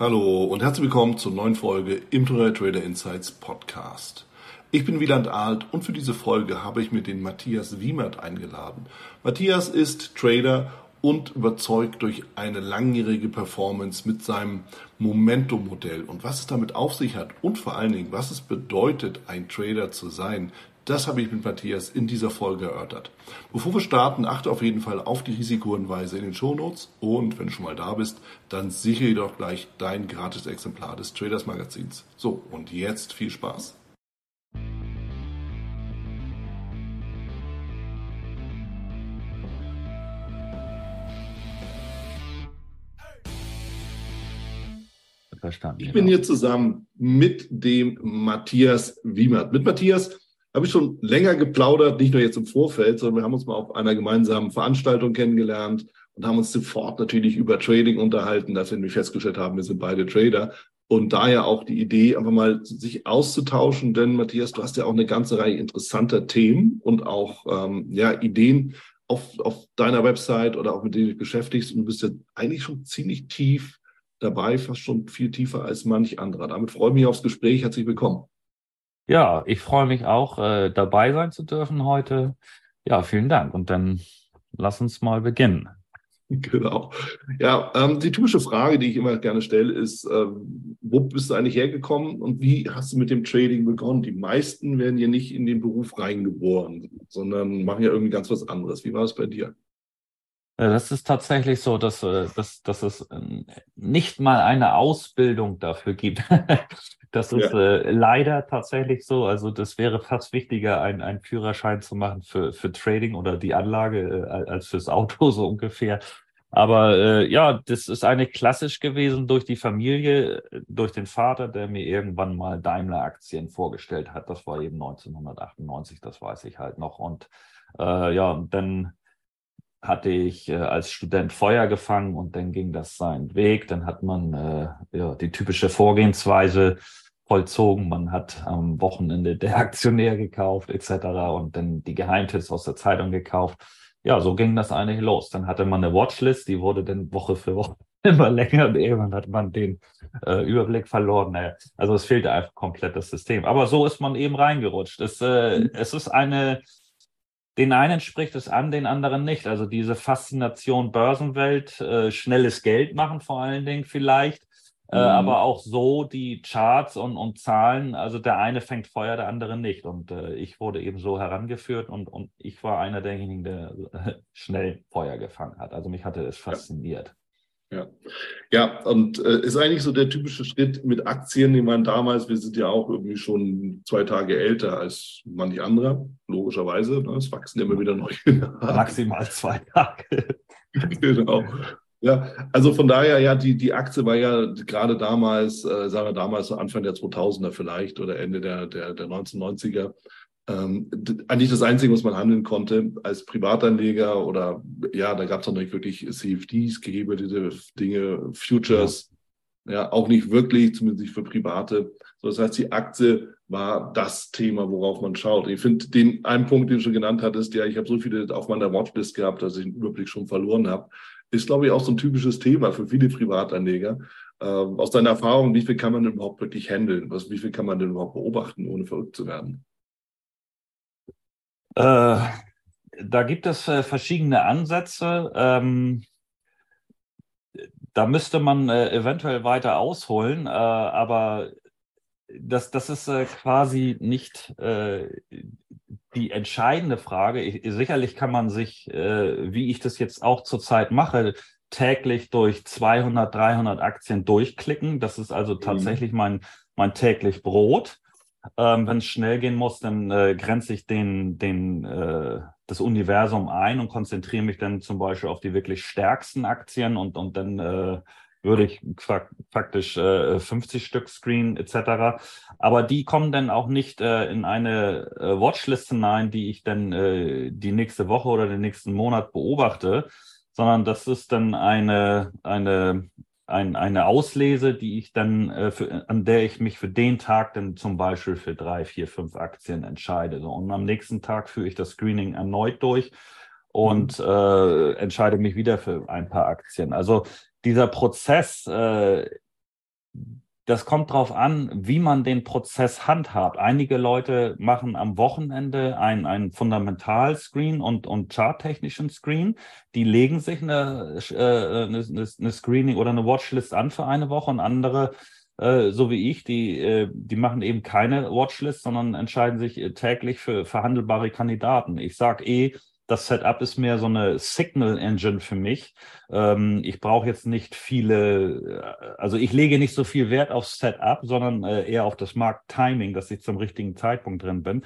Hallo und herzlich willkommen zur neuen Folge im Trader Insights Podcast. Ich bin Wieland Alt und für diese Folge habe ich mir den Matthias Wiemert eingeladen. Matthias ist Trader und überzeugt durch eine langjährige Performance mit seinem Momentum-Modell. Und was es damit auf sich hat und vor allen Dingen, was es bedeutet, ein Trader zu sein, das habe ich mit Matthias in dieser Folge erörtert. Bevor wir starten, achte auf jeden Fall auf die Risikohinweise in den Shownotes und wenn du schon mal da bist, dann sichere doch gleich dein gratis Exemplar des Traders Magazins. So, und jetzt viel Spaß. Verstanden. Ich bin hier zusammen mit dem Matthias Wiemert. Mit Matthias habe ich schon länger geplaudert, nicht nur jetzt im Vorfeld, sondern wir haben uns mal auf einer gemeinsamen Veranstaltung kennengelernt und haben uns sofort natürlich über Trading unterhalten, dass wir nämlich festgestellt haben, wir sind beide Trader. Und daher auch die Idee, einfach mal sich auszutauschen, denn Matthias, du hast ja auch eine ganze Reihe interessanter Themen und auch ähm, ja, Ideen auf, auf deiner Website oder auch mit denen du dich beschäftigst. Und du bist ja eigentlich schon ziemlich tief dabei, fast schon viel tiefer als manch anderer. Damit freue ich mich aufs Gespräch. Herzlich willkommen. Ja, ich freue mich auch, äh, dabei sein zu dürfen heute. Ja, vielen Dank. Und dann lass uns mal beginnen. Genau. Ja, ähm, die typische Frage, die ich immer gerne stelle, ist, ähm, wo bist du eigentlich hergekommen und wie hast du mit dem Trading begonnen? Die meisten werden ja nicht in den Beruf reingeboren, sondern machen ja irgendwie ganz was anderes. Wie war es bei dir? Äh, das ist tatsächlich so, dass, äh, dass, dass es ähm, nicht mal eine Ausbildung dafür gibt. Das ist ja. äh, leider tatsächlich so. Also das wäre fast wichtiger, einen, einen Führerschein zu machen für, für Trading oder die Anlage äh, als fürs Auto so ungefähr. Aber äh, ja, das ist eine klassisch gewesen durch die Familie, durch den Vater, der mir irgendwann mal Daimler-Aktien vorgestellt hat. Das war eben 1998, das weiß ich halt noch. Und äh, ja, dann hatte ich äh, als Student Feuer gefangen und dann ging das seinen Weg. Dann hat man äh, ja, die typische Vorgehensweise vollzogen. Man hat am Wochenende der Aktionär gekauft etc. und dann die Geheimtipps aus der Zeitung gekauft. Ja, so ging das eigentlich los. Dann hatte man eine Watchlist, die wurde dann Woche für Woche immer länger und irgendwann hat man den äh, Überblick verloren. Naja, also es fehlte einfach komplett das System. Aber so ist man eben reingerutscht. Es, äh, mhm. es ist eine den einen spricht es an, den anderen nicht. Also diese Faszination Börsenwelt, äh, schnelles Geld machen vor allen Dingen vielleicht, äh, mhm. aber auch so die Charts und, und Zahlen. Also der eine fängt Feuer, der andere nicht. Und äh, ich wurde eben so herangeführt und, und ich war einer derjenigen, der schnell Feuer gefangen hat. Also mich hatte es fasziniert. Ja. Ja, ja und äh, ist eigentlich so der typische Schritt mit Aktien, den man damals, wir sind ja auch irgendwie schon zwei Tage älter als manch anderer, logischerweise. Ne? Es wachsen immer wieder neue. Maximal zwei Tage. genau. Ja, also von daher, ja, die, die Aktie war ja gerade damals, äh, sagen wir damals, so Anfang der 2000er vielleicht oder Ende der, der, der 1990er, ähm, eigentlich das Einzige, was man handeln konnte als Privatanleger oder ja, da gab es noch nicht wirklich CFDs, gehebelte Dinge, Futures, ja. ja. auch nicht wirklich, zumindest nicht für Private. So, das heißt, die Aktie war das Thema, worauf man schaut. Ich finde den einen Punkt, den du schon genannt hattest, ja, ich habe so viele auf meiner Watchlist gehabt, dass ich den Überblick schon verloren habe, ist, glaube ich, auch so ein typisches Thema für viele Privatanleger. Ähm, aus deiner Erfahrung, wie viel kann man denn überhaupt wirklich handeln? Was, wie viel kann man denn überhaupt beobachten, ohne verrückt zu werden? Äh, da gibt es äh, verschiedene Ansätze. Ähm, da müsste man äh, eventuell weiter ausholen, äh, aber das, das ist äh, quasi nicht äh, die entscheidende Frage. Ich, sicherlich kann man sich, wie ich das jetzt auch zurzeit mache, täglich durch 200, 300 Aktien durchklicken. Das ist also mhm. tatsächlich mein, mein täglich Brot. Ähm, Wenn es schnell gehen muss, dann äh, grenze ich den, den, äh, das Universum ein und konzentriere mich dann zum Beispiel auf die wirklich stärksten Aktien und, und dann äh, würde ich faktisch äh, 50 Stück Screen etc. Aber die kommen dann auch nicht äh, in eine äh, Watchlist hinein, die ich dann äh, die nächste Woche oder den nächsten Monat beobachte, sondern das ist dann eine, eine ein, eine Auslese, die ich dann, äh, für, an der ich mich für den Tag dann zum Beispiel für drei, vier, fünf Aktien entscheide. So, und am nächsten Tag führe ich das Screening erneut durch und mhm. äh, entscheide mich wieder für ein paar Aktien. Also dieser Prozess, äh, das kommt darauf an, wie man den Prozess handhabt. Einige Leute machen am Wochenende ein, ein Fundamental-Screen und, und charttechnischen Screen. Die legen sich eine, äh, eine, eine Screening oder eine Watchlist an für eine Woche und andere äh, so wie ich, die, die machen eben keine Watchlist, sondern entscheiden sich täglich für verhandelbare Kandidaten. Ich sage eh, das Setup ist mehr so eine Signal Engine für mich. Ähm, ich brauche jetzt nicht viele, also ich lege nicht so viel Wert auf Setup, sondern äh, eher auf das Markttiming, dass ich zum richtigen Zeitpunkt drin bin.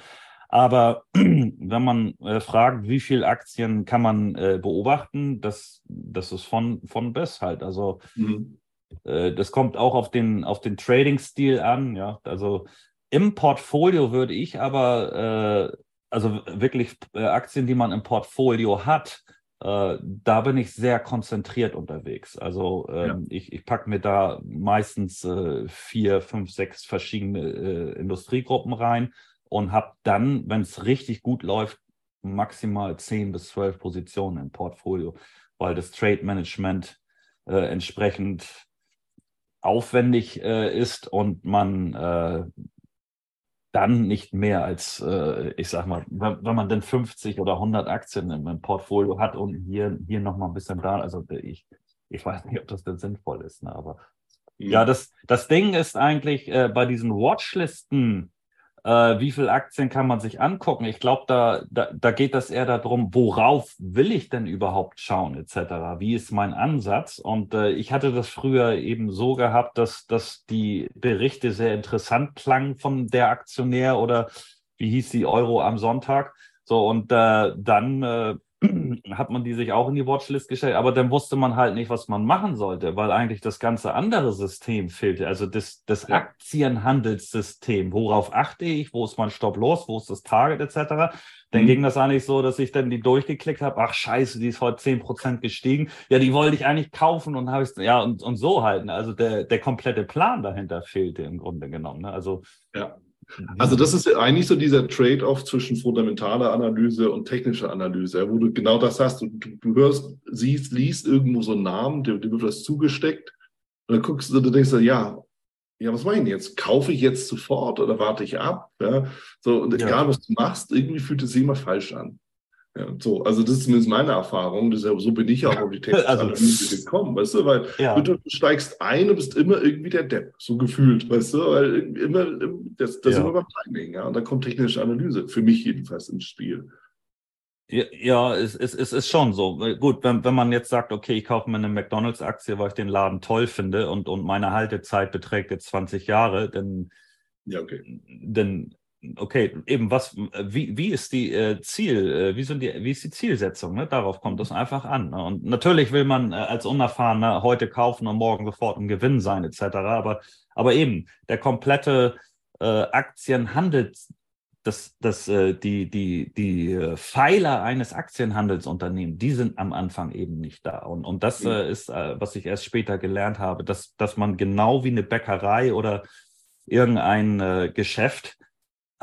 Aber wenn man äh, fragt, wie viele Aktien kann man äh, beobachten, das, das ist von, von bis halt. Also mhm. äh, das kommt auch auf den, auf den Trading-Stil an. Ja, also im Portfolio würde ich aber äh, also wirklich äh, Aktien, die man im Portfolio hat, äh, da bin ich sehr konzentriert unterwegs. Also ähm, ja. ich, ich packe mir da meistens äh, vier, fünf, sechs verschiedene äh, Industriegruppen rein und habe dann, wenn es richtig gut läuft, maximal zehn bis zwölf Positionen im Portfolio, weil das Trade Management entsprechend aufwendig ist und man dann nicht mehr als, äh, ich sag mal, wenn, wenn, man denn 50 oder 100 Aktien im, im Portfolio hat und hier, hier nochmal ein bisschen da, also ich, ich weiß nicht, ob das denn sinnvoll ist, ne, aber ja, ja das, das Ding ist eigentlich äh, bei diesen Watchlisten, äh, wie viele Aktien kann man sich angucken. Ich glaube, da, da, da geht das eher darum, worauf will ich denn überhaupt schauen, etc. Wie ist mein Ansatz? Und äh, ich hatte das früher eben so gehabt, dass, dass die Berichte sehr interessant klangen von der Aktionär oder wie hieß die Euro am Sonntag. So, und äh, dann äh, hat man die sich auch in die Watchlist gestellt, aber dann wusste man halt nicht, was man machen sollte, weil eigentlich das ganze andere System fehlte, also das, das. Aktienhandelssystem. Worauf achte ich? Wo ist mein Stop los? Wo ist das Target etc.? Dann mhm. ging das eigentlich so, dass ich dann die durchgeklickt habe. Ach scheiße, die ist heute 10% gestiegen. Ja, die wollte ich eigentlich kaufen und habe ich, ja, und, und so halten. Also der, der komplette Plan dahinter fehlte im Grunde genommen. Ne? Also ja. Also das ist eigentlich so dieser Trade-off zwischen fundamentaler Analyse und technischer Analyse, wo du genau das hast. Du, du hörst, siehst, liest irgendwo so einen Namen, dem, dem wird was zugesteckt und dann guckst du, du denkst du, ja, ja, was mache ich denn jetzt? Kaufe ich jetzt sofort oder warte ich ab? Ja, so, und ja. egal was du machst, irgendwie fühlt es sich immer falsch an. Ja, so, also das ist zumindest meine Erfahrung. Das ja, so bin ich auch auf die Textanalyse also, gekommen, weißt du, weil ja. du, steigst ein und bist immer irgendwie der Depp, so gefühlt, weißt du, weil immer, das, das ja. ist immer beim Timing, ja, und da kommt technische Analyse, für mich jedenfalls ins Spiel. Ja, ja es, es, es ist schon so. Gut, wenn, wenn man jetzt sagt, okay, ich kaufe mir eine McDonalds-Aktie, weil ich den Laden toll finde und, und meine Haltezeit beträgt jetzt 20 Jahre, dann, ja, okay. dann okay, eben was, wie, wie ist die äh, Ziel, äh, wie sind die, wie ist die Zielsetzung? Ne? Darauf kommt es einfach an. Ne? Und natürlich will man äh, als Unerfahrener heute kaufen und morgen sofort im Gewinn sein, etc. Aber, aber eben, der komplette äh, Aktienhandel, das, das, äh, die, die, die äh, Pfeiler eines Aktienhandelsunternehmens, die sind am Anfang eben nicht da. Und, und das äh, ist, äh, was ich erst später gelernt habe, dass, dass man genau wie eine Bäckerei oder irgendein äh, Geschäft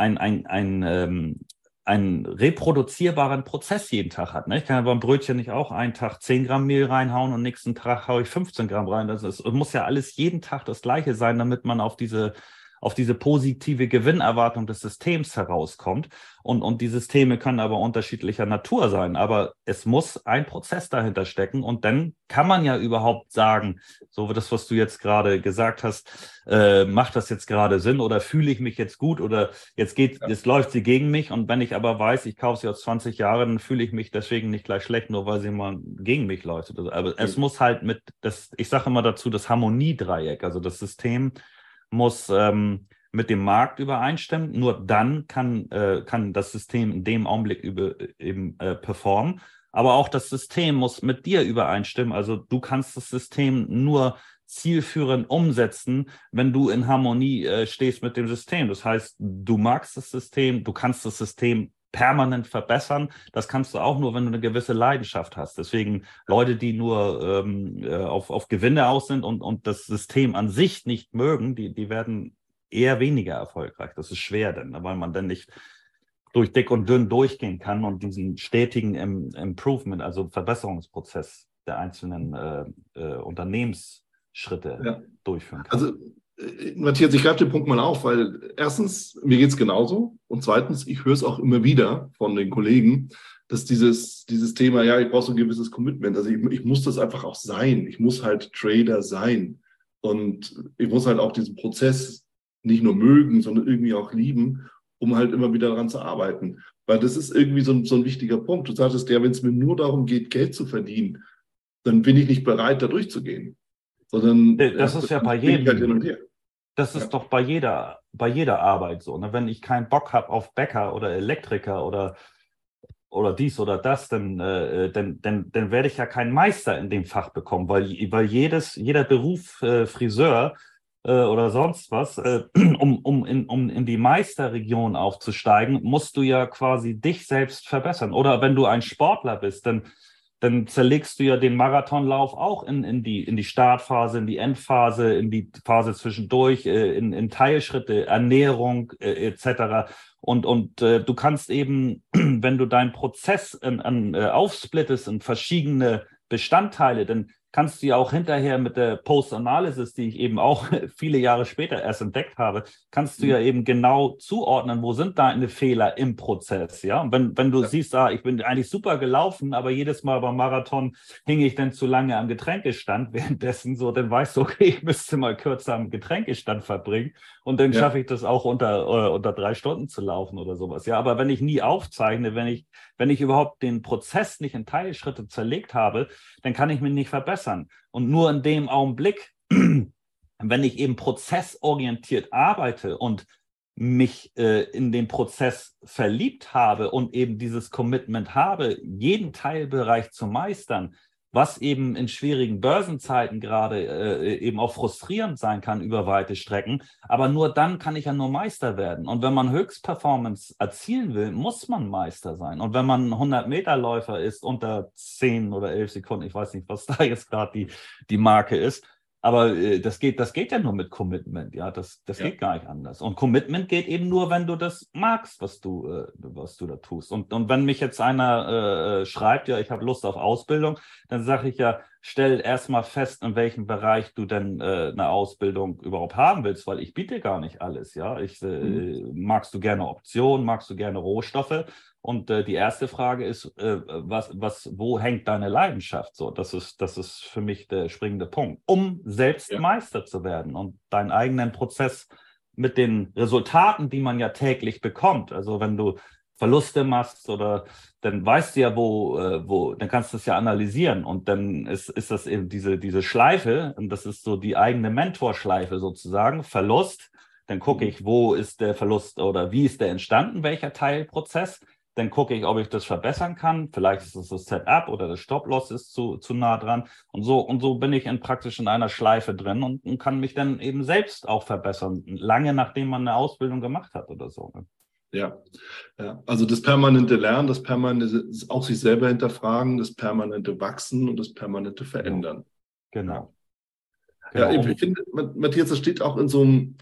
ein, ein, ein, ähm, einen reproduzierbaren Prozess jeden Tag hat. Ne? Ich kann ja beim Brötchen nicht auch einen Tag 10 Gramm Mehl reinhauen und nächsten Tag haue ich 15 Gramm rein. Das ist, muss ja alles jeden Tag das gleiche sein, damit man auf diese auf diese positive Gewinnerwartung des Systems herauskommt. Und, und die Systeme können aber unterschiedlicher Natur sein. Aber es muss ein Prozess dahinter stecken. Und dann kann man ja überhaupt sagen, so wie das, was du jetzt gerade gesagt hast, äh, macht das jetzt gerade Sinn oder fühle ich mich jetzt gut oder jetzt geht, ja. jetzt läuft sie gegen mich. Und wenn ich aber weiß, ich kaufe sie aus 20 Jahren, dann fühle ich mich deswegen nicht gleich schlecht, nur weil sie mal gegen mich läuft. Aber mhm. es muss halt mit, das, ich sage immer dazu, das Harmoniedreieck, also das System muss ähm, mit dem Markt übereinstimmen. Nur dann kann, äh, kann das System in dem Augenblick über, eben äh, performen. Aber auch das System muss mit dir übereinstimmen. Also du kannst das System nur zielführend umsetzen, wenn du in Harmonie äh, stehst mit dem System. Das heißt, du magst das System, du kannst das System permanent verbessern. Das kannst du auch nur, wenn du eine gewisse Leidenschaft hast. Deswegen Leute, die nur ähm, äh, auf, auf Gewinne aus sind und, und das System an sich nicht mögen, die, die werden eher weniger erfolgreich. Das ist schwer denn, weil man dann nicht durch dick und dünn durchgehen kann und diesen stetigen Improvement, also Verbesserungsprozess der einzelnen äh, äh, Unternehmensschritte ja. durchführen kann. Also Matthias, ich greife den Punkt mal auf, weil erstens, mir geht es genauso und zweitens, ich höre es auch immer wieder von den Kollegen, dass dieses, dieses Thema, ja, ich brauche so ein gewisses Commitment. Also ich, ich muss das einfach auch sein. Ich muss halt Trader sein. Und ich muss halt auch diesen Prozess nicht nur mögen, sondern irgendwie auch lieben, um halt immer wieder daran zu arbeiten. Weil das ist irgendwie so ein, so ein wichtiger Punkt. Du sagtest ja, wenn es mir nur darum geht, Geld zu verdienen, dann bin ich nicht bereit, da durchzugehen. Sondern das ist ja bei jedem. Halt das ist ja. doch bei jeder, bei jeder Arbeit so. Ne? Wenn ich keinen Bock habe auf Bäcker oder Elektriker oder, oder dies oder das, dann, äh, dann, dann, dann werde ich ja keinen Meister in dem Fach bekommen, weil, weil jedes, jeder Beruf äh, Friseur äh, oder sonst was, äh, um, um, in, um in die Meisterregion aufzusteigen, musst du ja quasi dich selbst verbessern. Oder wenn du ein Sportler bist, dann dann zerlegst du ja den Marathonlauf auch in, in, die, in die Startphase, in die Endphase, in die Phase zwischendurch, äh, in, in Teilschritte, Ernährung äh, etc. Und, und äh, du kannst eben, wenn du deinen Prozess in, in, äh, aufsplittest in verschiedene Bestandteile, dann kannst du ja auch hinterher mit der Post-Analysis, die ich eben auch viele Jahre später erst entdeckt habe, kannst du ja mhm. eben genau zuordnen, wo sind deine Fehler im Prozess, ja? Und wenn, wenn du ja. siehst, ah, ich bin eigentlich super gelaufen, aber jedes Mal beim Marathon hing ich dann zu lange am Getränkestand währenddessen, so, dann weißt du, okay, ich müsste mal kürzer am Getränkestand verbringen und dann ja. schaffe ich das auch unter, äh, unter drei Stunden zu laufen oder sowas, ja? Aber wenn ich nie aufzeichne, wenn ich, wenn ich überhaupt den Prozess nicht in Teilschritte zerlegt habe, dann kann ich mich nicht verbessern. Und nur in dem Augenblick, wenn ich eben prozessorientiert arbeite und mich äh, in den Prozess verliebt habe und eben dieses Commitment habe, jeden Teilbereich zu meistern, was eben in schwierigen Börsenzeiten gerade äh, eben auch frustrierend sein kann über weite Strecken. Aber nur dann kann ich ja nur Meister werden. Und wenn man Höchstperformance erzielen will, muss man Meister sein. Und wenn man 100-Meter-Läufer ist unter 10 oder 11 Sekunden, ich weiß nicht, was da jetzt gerade die, die Marke ist, aber äh, das, geht, das geht ja nur mit Commitment, ja, das, das ja. geht gar nicht anders. Und Commitment geht eben nur, wenn du das magst, was du, äh, was du da tust. Und, und wenn mich jetzt einer äh, äh schreibt, ja, ich habe Lust auf Ausbildung, dann sage ich ja, stell erstmal fest, in welchem Bereich du denn äh, eine Ausbildung überhaupt haben willst, weil ich biete gar nicht alles, ja. Ich, äh, mhm. Magst du gerne Optionen, magst du gerne Rohstoffe? Und äh, die erste Frage ist, äh, was, was, wo hängt deine Leidenschaft? So, das ist, das ist für mich der springende Punkt, um selbst ja. Meister zu werden und deinen eigenen Prozess mit den Resultaten, die man ja täglich bekommt. Also wenn du Verluste machst oder dann weißt du ja, wo, äh, wo, dann kannst du es ja analysieren und dann ist, ist das eben diese, diese Schleife und das ist so die eigene Mentorschleife sozusagen, Verlust. Dann gucke mhm. ich, wo ist der Verlust oder wie ist der entstanden, welcher Teilprozess dann gucke ich, ob ich das verbessern kann. Vielleicht ist es das Setup oder das Stop-Loss ist zu, zu nah dran. Und so, und so bin ich in praktisch in einer Schleife drin und, und kann mich dann eben selbst auch verbessern, lange nachdem man eine Ausbildung gemacht hat oder so. Ne? Ja. ja, also das permanente Lernen, das permanente auch sich selber hinterfragen, das permanente Wachsen und das permanente Verändern. Genau. genau. Ja, ich finde, Matthias, das steht auch in so einem,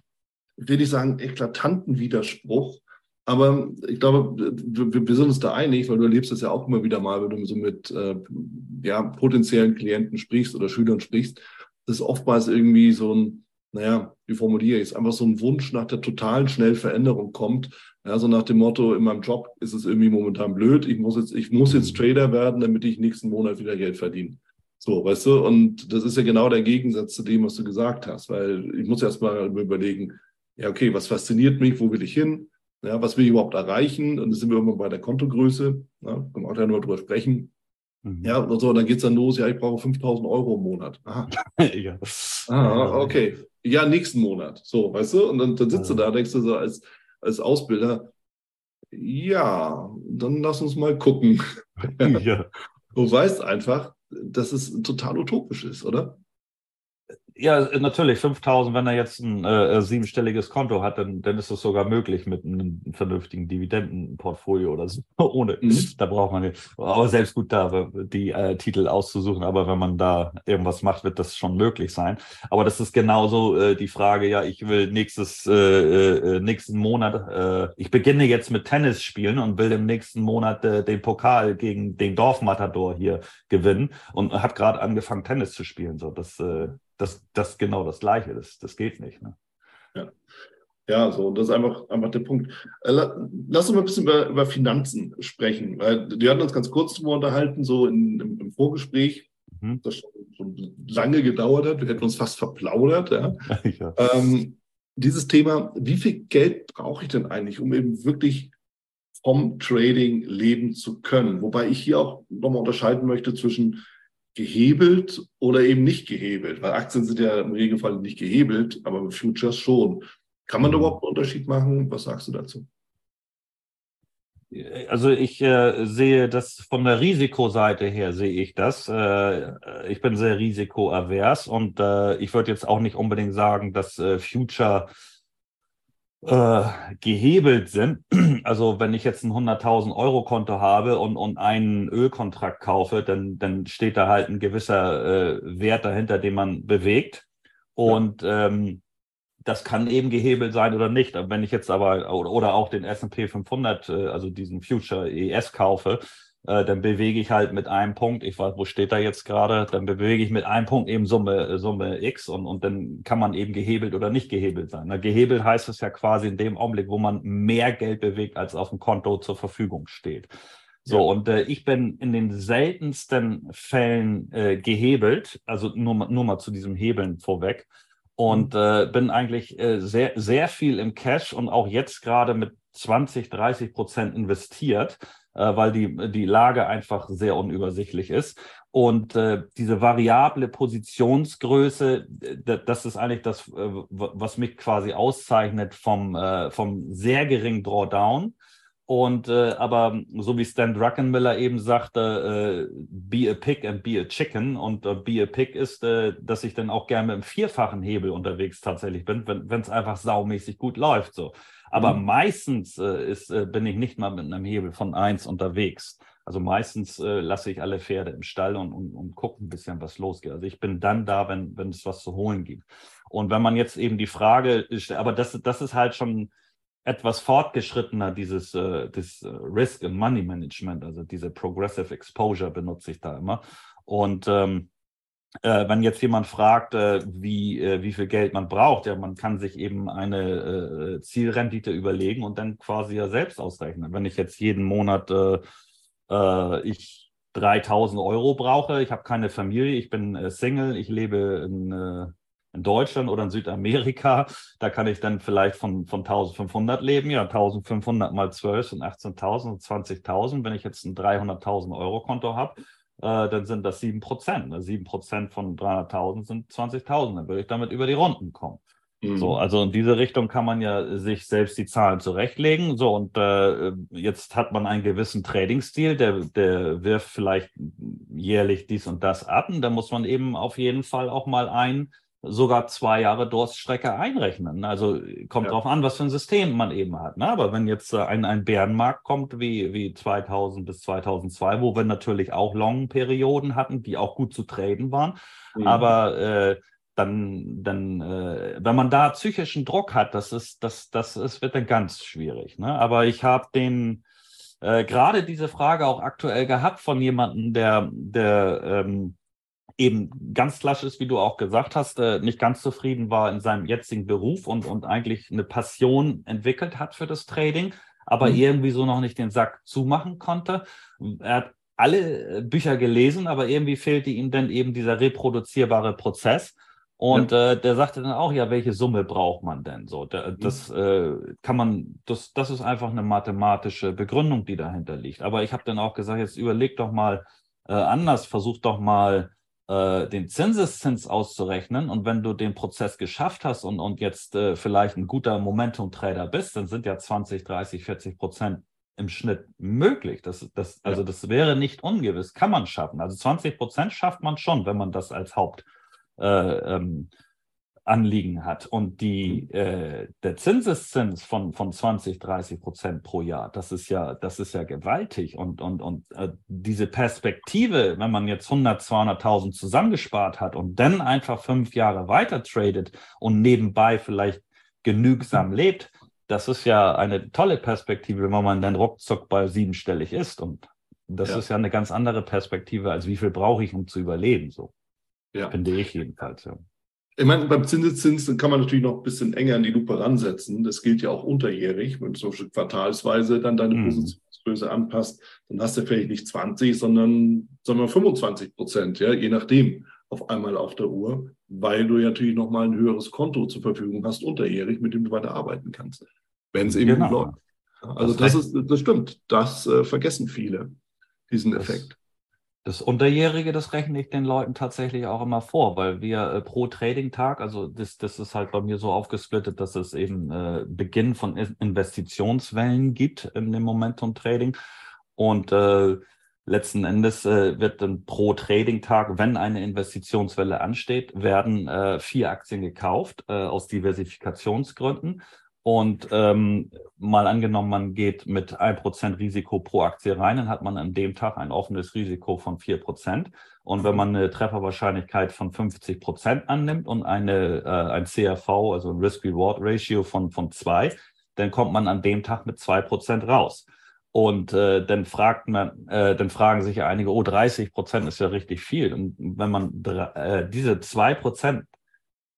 will ich sagen, eklatanten Widerspruch aber ich glaube, wir, wir, sind uns da einig, weil du erlebst das ja auch immer wieder mal, wenn du so mit äh, ja, potenziellen Klienten sprichst oder Schülern sprichst, dass oftmals irgendwie so ein, naja, wie formuliere ich es, einfach so ein Wunsch nach der totalen Schnellveränderung kommt. Ja, so nach dem Motto, in meinem Job ist es irgendwie momentan blöd, ich muss jetzt, ich muss jetzt Trader werden, damit ich nächsten Monat wieder Geld verdiene. So, weißt du, und das ist ja genau der Gegensatz zu dem, was du gesagt hast, weil ich muss erst mal überlegen, ja, okay, was fasziniert mich, wo will ich hin? Ja, was will ich überhaupt erreichen? Und dann sind wir irgendwann bei der Kontogröße. Ja, können wir auch gleich nochmal drüber sprechen. Mhm. Ja, und so, dann geht es dann los. Ja, ich brauche 5000 Euro im Monat. Aha. ja. Ah, okay. Ja, nächsten Monat. So, weißt du? Und dann, dann sitzt ja. du da, denkst du so als, als Ausbilder, ja, dann lass uns mal gucken. ja. Du weißt einfach, dass es total utopisch ist, oder? Ja, natürlich, 5000, wenn er jetzt ein äh, siebenstelliges Konto hat, dann, dann ist es sogar möglich mit einem vernünftigen Dividendenportfolio oder so. Ohne, mhm. da braucht man, aber selbst gut da die äh, Titel auszusuchen, aber wenn man da irgendwas macht, wird das schon möglich sein. Aber das ist genauso äh, die Frage, ja, ich will nächstes, äh, äh, nächsten Monat, äh, ich beginne jetzt mit Tennis spielen und will im nächsten Monat äh, den Pokal gegen den Dorfmatador hier gewinnen und habe gerade angefangen, Tennis zu spielen. So, das, äh, das, das genau das Gleiche. Das, das geht nicht. Ne? Ja. Ja, so, das ist einfach, einfach der Punkt. Äh, lass uns mal ein bisschen über, über Finanzen sprechen. Weil wir hatten uns ganz kurz unterhalten, so in, im, im Vorgespräch, mhm. das schon, schon, lange gedauert hat. Wir hätten uns fast verplaudert. Ja. ja. Ähm, dieses Thema, wie viel Geld brauche ich denn eigentlich, um eben wirklich vom Trading leben zu können? Wobei ich hier auch nochmal unterscheiden möchte zwischen gehebelt oder eben nicht gehebelt, weil Aktien sind ja im Regelfall nicht gehebelt, aber Futures schon. Kann man da mhm. überhaupt einen Unterschied machen? Was sagst du dazu? Also ich äh, sehe das von der Risikoseite her sehe ich das. Äh, ich bin sehr risikoavers und äh, ich würde jetzt auch nicht unbedingt sagen, dass äh, Future äh, gehebelt sind. Also wenn ich jetzt ein 100.000 Euro Konto habe und, und einen Ölkontrakt kaufe, dann, dann steht da halt ein gewisser äh, Wert dahinter, den man bewegt. Und ja. ähm, das kann eben gehebelt sein oder nicht. Wenn ich jetzt aber oder auch den S&P 500, äh, also diesen Future ES kaufe, äh, dann bewege ich halt mit einem Punkt, ich weiß, wo steht da jetzt gerade, dann bewege ich mit einem Punkt eben Summe, Summe X und, und dann kann man eben gehebelt oder nicht gehebelt sein. Na, gehebelt heißt es ja quasi in dem Augenblick, wo man mehr Geld bewegt, als auf dem Konto zur Verfügung steht. So, ja. und äh, ich bin in den seltensten Fällen äh, gehebelt, also nur, nur mal zu diesem Hebeln vorweg und mhm. äh, bin eigentlich äh, sehr, sehr viel im Cash und auch jetzt gerade mit 20, 30 Prozent investiert, äh, weil die, die Lage einfach sehr unübersichtlich ist. Und äh, diese variable Positionsgröße, das ist eigentlich das, äh, was mich quasi auszeichnet vom, äh, vom sehr geringen Drawdown und äh, aber so wie Stan Druckenmiller eben sagte, äh, be a pig and be a chicken. Und äh, be a pig ist, äh, dass ich dann auch gerne mit einem vierfachen Hebel unterwegs tatsächlich bin, wenn es einfach saumäßig gut läuft. So. Aber mhm. meistens äh, ist, äh, bin ich nicht mal mit einem Hebel von eins unterwegs. Also meistens äh, lasse ich alle Pferde im Stall und, und, und gucke ein bisschen, was losgeht. Also ich bin dann da, wenn, wenn es was zu holen gibt. Und wenn man jetzt eben die Frage, aber das, das ist halt schon etwas fortgeschrittener dieses äh, das äh, Risk and Money Management, also diese Progressive Exposure benutze ich da immer. Und ähm, äh, wenn jetzt jemand fragt, äh, wie, äh, wie viel Geld man braucht, ja, man kann sich eben eine äh, Zielrendite überlegen und dann quasi ja selbst ausrechnen. Wenn ich jetzt jeden Monat äh, äh, ich 3000 Euro brauche, ich habe keine Familie, ich bin Single, ich lebe in in Deutschland oder in Südamerika, da kann ich dann vielleicht von, von 1500 leben. Ja, 1500 mal 12 sind 18.000 und 20.000. Wenn ich jetzt ein 300.000 Euro Konto habe, äh, dann sind das 7 Prozent. 7 Prozent von 300.000 sind 20.000. Dann würde ich damit über die Runden kommen. Mhm. So, also in diese Richtung kann man ja sich selbst die Zahlen zurechtlegen. So, und äh, jetzt hat man einen gewissen Trading-Stil, der, der wirft vielleicht jährlich dies und das ab. Und da muss man eben auf jeden Fall auch mal ein sogar zwei Jahre Durststrecke einrechnen. Also kommt ja. drauf an, was für ein System man eben hat. Ne? Aber wenn jetzt äh, ein, ein Bärenmarkt kommt wie, wie 2000 bis 2002, wo wir natürlich auch Long-Perioden hatten, die auch gut zu traden waren, mhm. aber äh, dann, dann äh, wenn man da psychischen Druck hat, das ist, das, das ist, wird dann ganz schwierig. Ne? Aber ich habe den äh, gerade diese Frage auch aktuell gehabt von jemandem, der, der ähm, eben ganz klassisch, wie du auch gesagt hast, äh, nicht ganz zufrieden war in seinem jetzigen Beruf und, und eigentlich eine Passion entwickelt hat für das Trading, aber mhm. irgendwie so noch nicht den Sack zumachen konnte. Er hat alle äh, Bücher gelesen, aber irgendwie fehlte ihm dann eben dieser reproduzierbare Prozess. Und ja. äh, der sagte dann auch, ja, welche Summe braucht man denn? So, der, mhm. das äh, kann man, das, das ist einfach eine mathematische Begründung, die dahinter liegt. Aber ich habe dann auch gesagt, jetzt überleg doch mal äh, anders, versuch doch mal äh, den Zinseszins auszurechnen. Und wenn du den Prozess geschafft hast und, und jetzt äh, vielleicht ein guter Momentum-Trader bist, dann sind ja 20, 30, 40 Prozent im Schnitt möglich. Das, das, also das wäre nicht ungewiss, kann man schaffen. Also 20 Prozent schafft man schon, wenn man das als Haupt äh, ähm, Anliegen hat. Und die, mhm. äh, der Zinseszins von, von 20, 30 Prozent pro Jahr, das ist ja, das ist ja gewaltig. Und, und, und äh, diese Perspektive, wenn man jetzt 100, 200.000 zusammengespart hat und dann einfach fünf Jahre weiter tradet und nebenbei vielleicht genügsam mhm. lebt, das ist ja eine tolle Perspektive, wenn man dann ruckzuck bei siebenstellig ist. Und das ja. ist ja eine ganz andere Perspektive, als wie viel brauche ich, um zu überleben, so. Ja. Finde ich jedenfalls, ja. Ich meine, beim Zinseszins kann man natürlich noch ein bisschen enger an die Lupe ransetzen. Das gilt ja auch unterjährig, wenn du Beispiel quartalsweise dann deine mhm. Positionsgröße anpasst, dann hast du vielleicht nicht 20, sondern, sondern 25 Prozent, ja, je nachdem, auf einmal auf der Uhr, weil du ja natürlich nochmal ein höheres Konto zur Verfügung hast, unterjährig, mit dem du weiter arbeiten kannst, wenn es eben genau. läuft. Also das, das ist, das stimmt, das äh, vergessen viele, diesen das, Effekt. Das Unterjährige, das rechne ich den Leuten tatsächlich auch immer vor, weil wir äh, pro Trading-Tag, also das, das ist halt bei mir so aufgesplittet, dass es eben äh, Beginn von Investitionswellen gibt in dem Momentum-Trading. Und äh, letzten Endes äh, wird dann pro Trading-Tag, wenn eine Investitionswelle ansteht, werden äh, vier Aktien gekauft äh, aus Diversifikationsgründen. Und ähm, mal angenommen, man geht mit 1% Risiko pro Aktie rein, dann hat man an dem Tag ein offenes Risiko von 4%. Und wenn man eine Trefferwahrscheinlichkeit von 50% annimmt und eine, äh, ein CRV, also ein Risk-Reward-Ratio von, von 2, dann kommt man an dem Tag mit 2% raus. Und äh, dann fragt man, äh, dann fragen sich einige, oh, 30 Prozent ist ja richtig viel. Und wenn man äh, diese zwei Prozent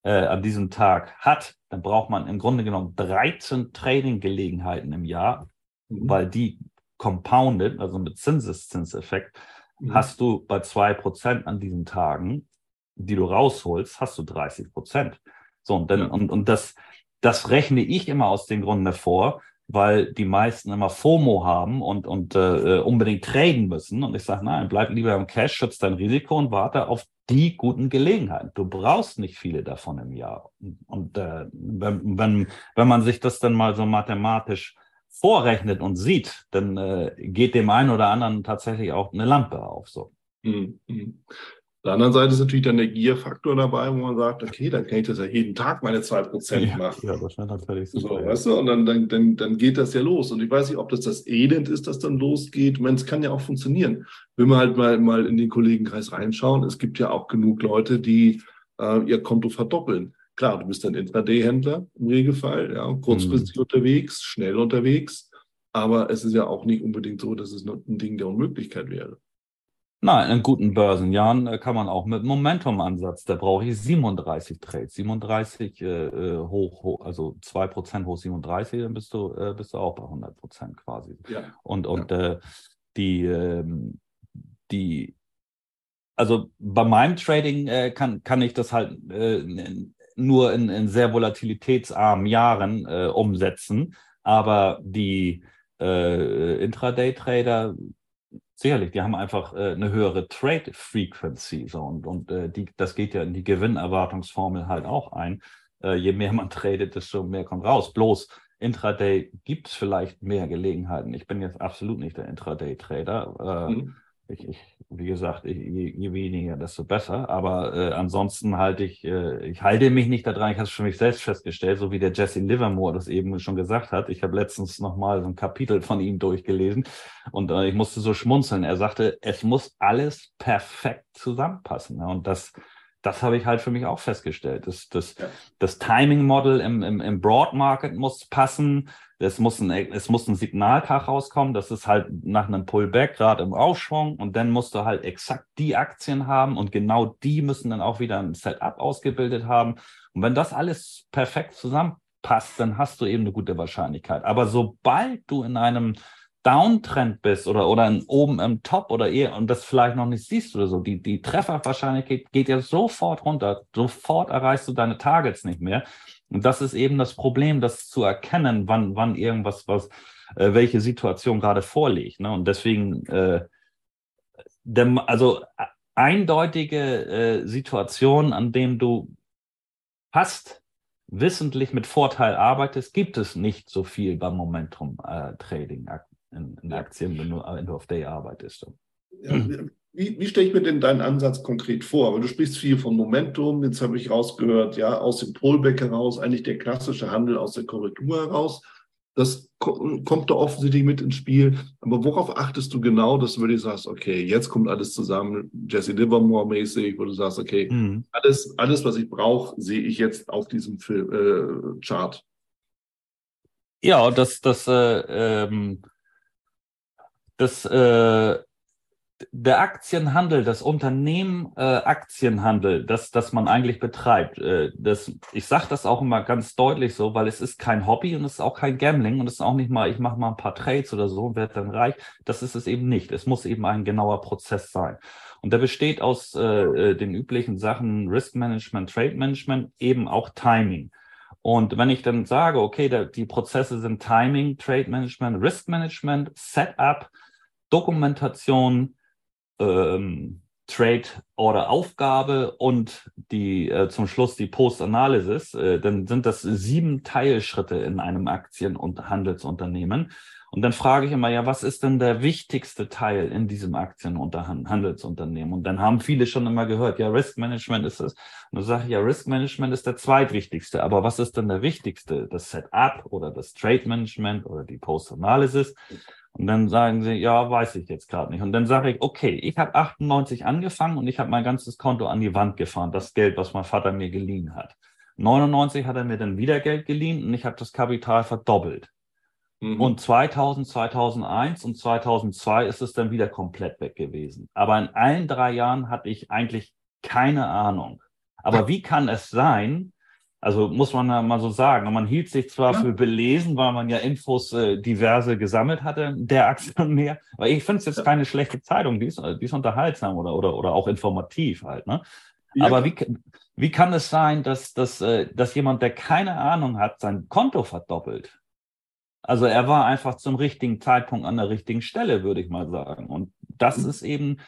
äh, an diesem Tag hat, dann braucht man im Grunde genommen 13 Trading-Gelegenheiten im Jahr, mhm. weil die compounded, also mit Zinseszinseffekt, mhm. hast du bei zwei Prozent an diesen Tagen, die du rausholst, hast du 30 Prozent. So, und, dann, ja. und, und das, das rechne ich immer aus den Gründen vor, weil die meisten immer FOMO haben und, und äh, unbedingt traden müssen. Und ich sage, nein, bleib lieber im Cash, schütze dein Risiko und warte auf die guten Gelegenheiten. Du brauchst nicht viele davon im Jahr. Und äh, wenn, wenn, wenn man sich das dann mal so mathematisch vorrechnet und sieht, dann äh, geht dem einen oder anderen tatsächlich auch eine Lampe auf. So. Auf der anderen Seite ist natürlich dann der Gierfaktor dabei, wo man sagt, okay, dann kann ich das ja jeden Tag meine 2% ja, machen. Ja, natürlich super. So, ja. weißt du, und dann, dann, dann, dann geht das ja los. Und ich weiß nicht, ob das das Elend ist, das dann losgeht. Ich meine, es kann ja auch funktionieren. Wenn wir halt mal, mal in den Kollegenkreis reinschauen, es gibt ja auch genug Leute, die äh, ihr Konto verdoppeln. Klar, du bist ein Intraday-Händler im Regelfall, ja, kurzfristig mhm. unterwegs, schnell unterwegs. Aber es ist ja auch nicht unbedingt so, dass es ein Ding der Unmöglichkeit wäre. Nein, in guten Börsenjahren äh, kann man auch mit Momentum-Ansatz, da brauche ich 37 Trades. 37 äh, äh, hoch, hoch, also 2% hoch 37, dann bist du, äh, bist du auch bei 100% quasi. Ja. Und, und ja. äh, die, äh, die, also bei meinem Trading äh, kann, kann ich das halt nur in, in sehr volatilitätsarmen Jahren umsetzen. Aber die Intraday-Trader Sicherlich, die haben einfach äh, eine höhere Trade Frequency so, und, und äh, die, das geht ja in die Gewinnerwartungsformel halt auch ein. Äh, je mehr man tradet, desto mehr kommt raus. Bloß Intraday gibt es vielleicht mehr Gelegenheiten. Ich bin jetzt absolut nicht der Intraday-Trader. Äh, mhm. Ich, ich, wie gesagt, ich, je, je, weniger, desto besser. Aber äh, ansonsten halte ich, äh, ich halte mich nicht daran. Ich habe es für mich selbst festgestellt, so wie der Jesse Livermore das eben schon gesagt hat. Ich habe letztens nochmal so ein Kapitel von ihm durchgelesen und äh, ich musste so schmunzeln. Er sagte, es muss alles perfekt zusammenpassen. Und das, das habe ich halt für mich auch festgestellt. Das, das, ja. das Timing-Model im, im, im Broad Market muss passen. Es muss, ein, es muss ein Signaltag rauskommen, das ist halt nach einem Pullback gerade im Aufschwung und dann musst du halt exakt die Aktien haben und genau die müssen dann auch wieder ein Setup ausgebildet haben. Und wenn das alles perfekt zusammenpasst, dann hast du eben eine gute Wahrscheinlichkeit. Aber sobald du in einem Downtrend bist oder, oder in, oben im Top oder eher und das vielleicht noch nicht siehst oder so, die, die Trefferwahrscheinlichkeit geht ja sofort runter. Sofort erreichst du deine Targets nicht mehr. Und das ist eben das Problem, das zu erkennen, wann, wann irgendwas, was, äh, welche Situation gerade vorliegt. Ne? Und deswegen, äh, der, also äh, eindeutige äh, Situationen, an denen du fast wissentlich mit Vorteil arbeitest, gibt es nicht so viel beim Momentum äh, Trading in, in Aktien, wenn du End of Day arbeitest. Ja, wie, wie stelle ich mir denn deinen Ansatz konkret vor? Weil du sprichst viel von Momentum, jetzt habe ich rausgehört, ja, aus dem Pullback heraus, eigentlich der klassische Handel aus der Korrektur heraus. Das kommt da offensichtlich mit ins Spiel. Aber worauf achtest du genau, dass du wirklich sagst, okay, jetzt kommt alles zusammen, Jesse Livermore-mäßig, wo du sagst, okay, mhm. alles, alles, was ich brauche, sehe ich jetzt auf diesem Film, äh, Chart. Ja, das, das, äh, ähm, das, äh, der Aktienhandel, das Unternehmen äh, Aktienhandel, das, das man eigentlich betreibt, äh, das, ich sage das auch immer ganz deutlich so, weil es ist kein Hobby und es ist auch kein Gambling und es ist auch nicht mal, ich mache mal ein paar Trades oder so und werde dann reich. Das ist es eben nicht. Es muss eben ein genauer Prozess sein. Und der besteht aus äh, äh den üblichen Sachen Risk Management, Trade Management, eben auch Timing. Und wenn ich dann sage, okay, der, die Prozesse sind Timing, Trade Management, Risk Management, Setup, Dokumentation, ähm, Trade Order Aufgabe und die äh, zum Schluss die Post-Analysis, äh, dann sind das sieben Teilschritte in einem Aktien- und Handelsunternehmen. Und dann frage ich immer, ja, was ist denn der wichtigste Teil in diesem Aktien- und Handelsunternehmen? Und dann haben viele schon immer gehört, ja, Risk Management ist es. Und dann sage ich, ja, Risk Management ist der zweitwichtigste. Aber was ist denn der wichtigste? Das Setup oder das Trade Management oder die Post-Analysis? Und dann sagen sie, ja, weiß ich jetzt gerade nicht. Und dann sage ich, okay, ich habe 98 angefangen und ich habe mein ganzes Konto an die Wand gefahren, das Geld, was mein Vater mir geliehen hat. 99 hat er mir dann wieder Geld geliehen und ich habe das Kapital verdoppelt. Mhm. Und 2000, 2001 und 2002 ist es dann wieder komplett weg gewesen. Aber in allen drei Jahren hatte ich eigentlich keine Ahnung. Aber wie kann es sein, also muss man ja mal so sagen. man hielt sich zwar ja. für belesen, weil man ja Infos äh, diverse gesammelt hatte, der Aktionär. Aber ich finde es jetzt ja. keine schlechte Zeitung, die ist, die ist unterhaltsam oder, oder, oder auch informativ halt. Ne? Ja, Aber wie, wie kann es sein, dass, dass, äh, dass jemand, der keine Ahnung hat, sein Konto verdoppelt? Also er war einfach zum richtigen Zeitpunkt an der richtigen Stelle, würde ich mal sagen. Und das mhm. ist eben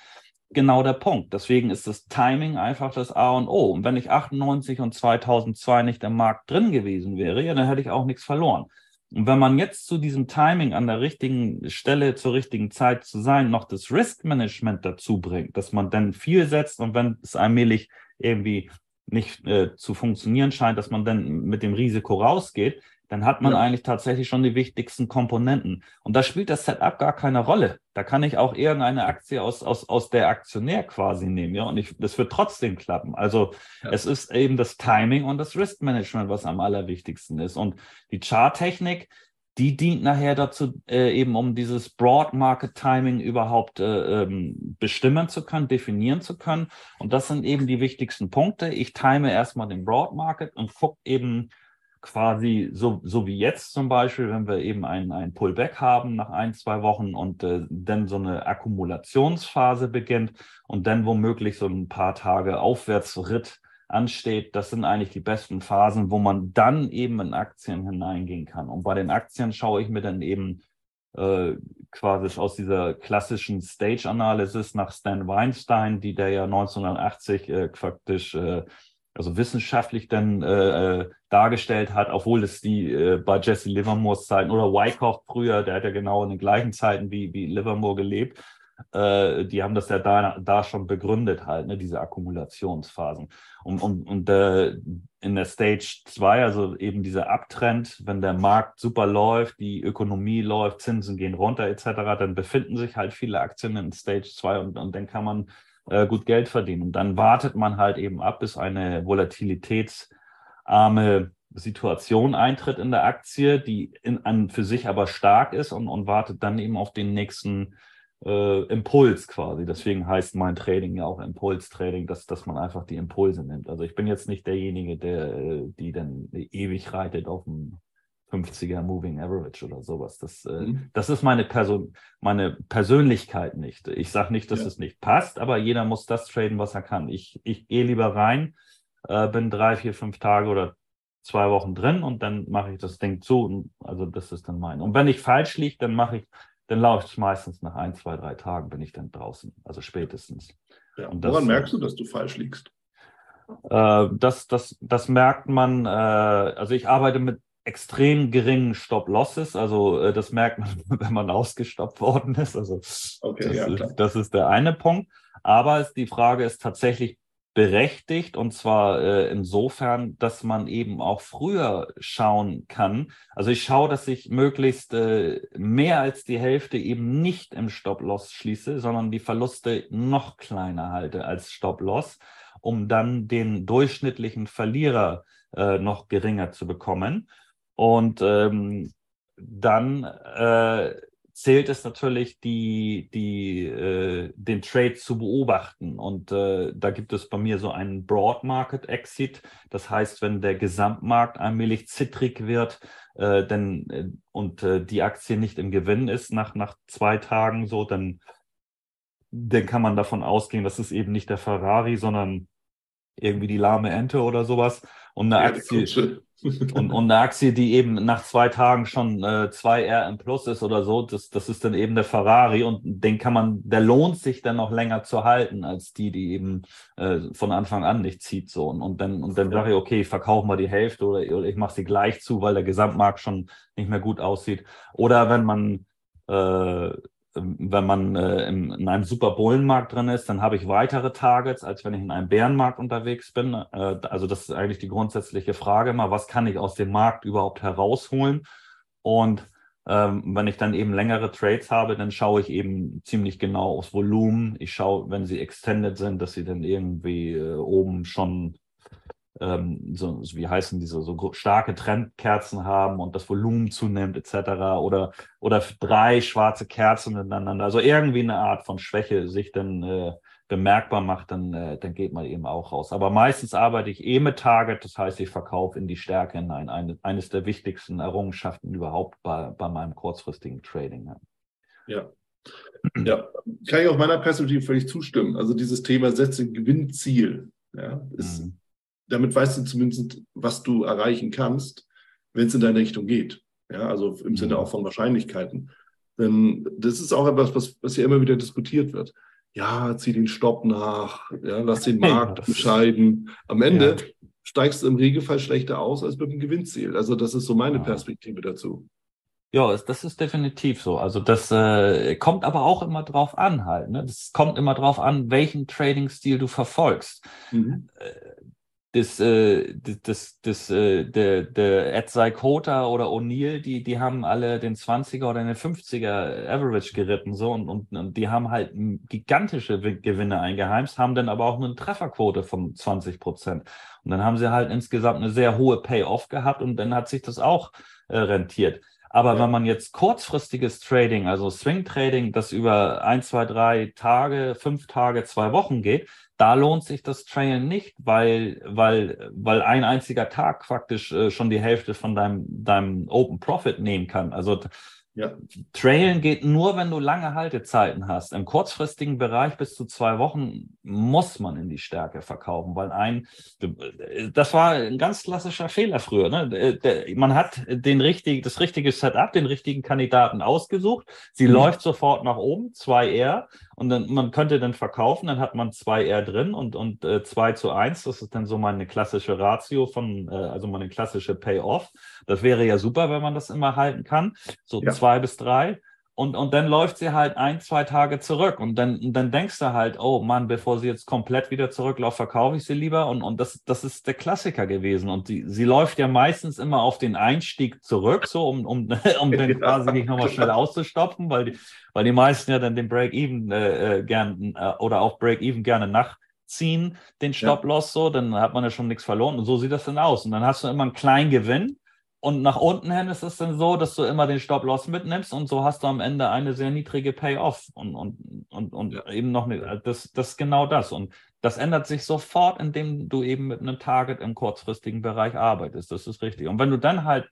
genau der Punkt. Deswegen ist das Timing einfach das A und O. Und wenn ich 98 und 2002 nicht im Markt drin gewesen wäre, ja, dann hätte ich auch nichts verloren. Und wenn man jetzt zu diesem Timing an der richtigen Stelle zur richtigen Zeit zu sein, noch das Risk Management dazu bringt, dass man dann viel setzt und wenn es allmählich irgendwie nicht äh, zu funktionieren scheint, dass man dann mit dem Risiko rausgeht, dann hat man ja. eigentlich tatsächlich schon die wichtigsten Komponenten. Und da spielt das Setup gar keine Rolle. Da kann ich auch irgendeine Aktie aus, aus, aus der Aktionär quasi nehmen, ja, und ich, das wird trotzdem klappen. Also ja. es ist eben das Timing und das Risk Management, was am allerwichtigsten ist. Und die Charttechnik, die dient nachher dazu, äh, eben um dieses Broad Market Timing überhaupt äh, ähm, bestimmen zu können, definieren zu können. Und das sind eben die wichtigsten Punkte. Ich time erstmal den Broad Market und gucke eben, quasi so, so wie jetzt zum Beispiel, wenn wir eben ein, ein Pullback haben nach ein, zwei Wochen und äh, dann so eine Akkumulationsphase beginnt und dann womöglich so ein paar Tage Aufwärtsritt ansteht, das sind eigentlich die besten Phasen, wo man dann eben in Aktien hineingehen kann. Und bei den Aktien schaue ich mir dann eben äh, quasi aus dieser klassischen Stage-Analysis nach Stan Weinstein, die der ja 1980 äh, faktisch äh, also wissenschaftlich dann äh, äh, dargestellt hat, obwohl es die äh, bei Jesse Livermores Zeiten oder Wyckoff früher, der hat ja genau in den gleichen Zeiten wie, wie Livermore gelebt, äh, die haben das ja da, da schon begründet halt, ne, diese Akkumulationsphasen. Und, und, und äh, in der Stage 2, also eben dieser Abtrend, wenn der Markt super läuft, die Ökonomie läuft, Zinsen gehen runter etc., dann befinden sich halt viele Aktien in Stage 2 und, und dann kann man äh, gut Geld verdienen. Und dann wartet man halt eben ab, bis eine volatilitätsarme Situation eintritt in der Aktie, die in, an für sich aber stark ist und, und wartet dann eben auf den nächsten äh, Impuls quasi. Deswegen heißt mein Trading ja auch Impulstrading, dass, dass man einfach die Impulse nimmt. Also ich bin jetzt nicht derjenige, der äh, die dann ewig reitet auf dem 50er Moving Average oder sowas. Das, äh, mhm. das ist meine, Person, meine Persönlichkeit nicht. Ich sage nicht, dass ja. es nicht passt, aber jeder muss das traden, was er kann. Ich, ich gehe lieber rein, äh, bin drei, vier, fünf Tage oder zwei Wochen drin und dann mache ich das Ding zu. Und, also das ist dann mein. Und wenn ich falsch liege, dann mache ich, dann laufe ich meistens nach ein, zwei, drei Tagen bin ich dann draußen. Also spätestens. Ja. Und Woran das, merkst du, dass du falsch liegst? Äh, das, das, das merkt man, äh, also ich arbeite mit extrem geringen Stop-Losses. Also äh, das merkt man, wenn man ausgestoppt worden ist. Also okay, das, ja, ist, das, ist, der eine Punkt. Aber es, die Frage ist tatsächlich berechtigt und zwar äh, insofern, dass man eben auch früher schauen kann. Also ich schaue, dass ich möglichst äh, mehr als die Hälfte eben nicht im Stop-Loss schließe, sondern die Verluste noch kleiner halte als Stop-Loss, um dann den durchschnittlichen Verlierer äh, noch geringer zu bekommen. Und ähm, dann äh, zählt es natürlich, die, die, äh, den Trade zu beobachten. Und äh, da gibt es bei mir so einen Broad Market Exit. Das heißt, wenn der Gesamtmarkt allmählich zittrig wird, äh, denn, äh, und äh, die Aktie nicht im Gewinn ist nach, nach zwei Tagen so, dann, dann kann man davon ausgehen, das ist eben nicht der Ferrari, sondern irgendwie die lahme Ente oder sowas. Und eine Aktie, und, und eine Aktie, die eben nach zwei Tagen schon äh, 2 R im Plus ist oder so, das, das ist dann eben der Ferrari und den kann man, der lohnt sich dann noch länger zu halten, als die, die eben äh, von Anfang an nicht zieht. So. Und, und dann, und dann sage ich, okay, ich verkaufe mal die Hälfte oder, oder ich mache sie gleich zu, weil der Gesamtmarkt schon nicht mehr gut aussieht. Oder wenn man äh, wenn man äh, in, in, einem super Bullenmarkt drin ist, dann habe ich weitere Targets, als wenn ich in einem Bärenmarkt unterwegs bin. Äh, also das ist eigentlich die grundsätzliche Frage immer, was kann ich aus dem Markt überhaupt herausholen? Und ähm, wenn ich dann eben längere Trades habe, dann schaue ich eben ziemlich genau aufs Volumen. Ich schaue, wenn sie extended sind, dass sie dann irgendwie äh, oben schon ähm, so, wie heißen diese, so starke Trendkerzen haben und das Volumen zunimmt etc. Oder, oder drei schwarze Kerzen miteinander. Also irgendwie eine Art von Schwäche sich dann äh, bemerkbar macht, dann, äh, dann geht man eben auch raus. Aber meistens arbeite ich eh mit Target, das heißt, ich verkaufe in die Stärke hinein. Eine, eines der wichtigsten Errungenschaften überhaupt bei, bei meinem kurzfristigen Trading. Ja. Ja, kann ich aus meiner Perspektive völlig zustimmen. Also dieses Thema setze Gewinnziel, ja, ist, mhm damit weißt du zumindest, was du erreichen kannst, wenn es in deine Richtung geht. Ja, also im Sinne mhm. auch von Wahrscheinlichkeiten. Denn das ist auch etwas, was, was ja immer wieder diskutiert wird. Ja, zieh den Stopp nach, ja, lass den Markt entscheiden. Am Ende ja. steigst du im Regelfall schlechter aus als mit dem Gewinnziel. Also das ist so meine Perspektive dazu. Ja, das ist definitiv so. Also das äh, kommt aber auch immer drauf an halt. Ne? Das kommt immer drauf an, welchen Trading-Stil du verfolgst. Mhm. Äh, das, äh, das, das, äh, der, der Ed Kota oder O'Neill, die, die haben alle den 20er oder den 50er Average geritten, so, und, und, und die haben halt gigantische Gewinne eingeheimst, haben dann aber auch eine Trefferquote von 20 Prozent. Und dann haben sie halt insgesamt eine sehr hohe Payoff gehabt und dann hat sich das auch äh, rentiert. Aber wenn man jetzt kurzfristiges Trading, also Swing Trading, das über ein, zwei, drei Tage, fünf Tage, zwei Wochen geht, da lohnt sich das Trailen nicht, weil, weil, weil ein einziger Tag faktisch äh, schon die Hälfte von deinem, deinem Open Profit nehmen kann. Also ja. Trailen geht nur, wenn du lange Haltezeiten hast. Im kurzfristigen Bereich bis zu zwei Wochen muss man in die Stärke verkaufen, weil ein, das war ein ganz klassischer Fehler früher. Ne? Man hat den richtig, das richtige Setup, den richtigen Kandidaten ausgesucht. Sie mhm. läuft sofort nach oben, 2R, und dann man könnte dann verkaufen, dann hat man 2R drin und, und äh, 2 zu 1. Das ist dann so meine klassische Ratio von, äh, also meine klassische Payoff. Das wäre ja super, wenn man das immer halten kann. So ja zwei bis drei. Und, und dann läuft sie halt ein, zwei Tage zurück. Und dann, und dann denkst du halt, oh Mann, bevor sie jetzt komplett wieder zurückläuft, verkaufe ich sie lieber. Und, und das, das ist der Klassiker gewesen. Und die, sie läuft ja meistens immer auf den Einstieg zurück, so um, um, um dann quasi nicht nochmal schnell auszustopfen, weil die, weil die meisten ja dann den Break-Even äh, äh gern äh, oder auch Break-Even gerne nachziehen, den Stop-Loss so, dann hat man ja schon nichts verloren. Und so sieht das dann aus. Und dann hast du immer einen kleinen Gewinn und nach unten hin ist es dann so, dass du immer den Stop-Loss mitnimmst und so hast du am Ende eine sehr niedrige Payoff und, und, und, und ja. eben noch nicht, das, das ist genau das. Und das ändert sich sofort, indem du eben mit einem Target im kurzfristigen Bereich arbeitest. Das ist richtig. Und wenn du dann halt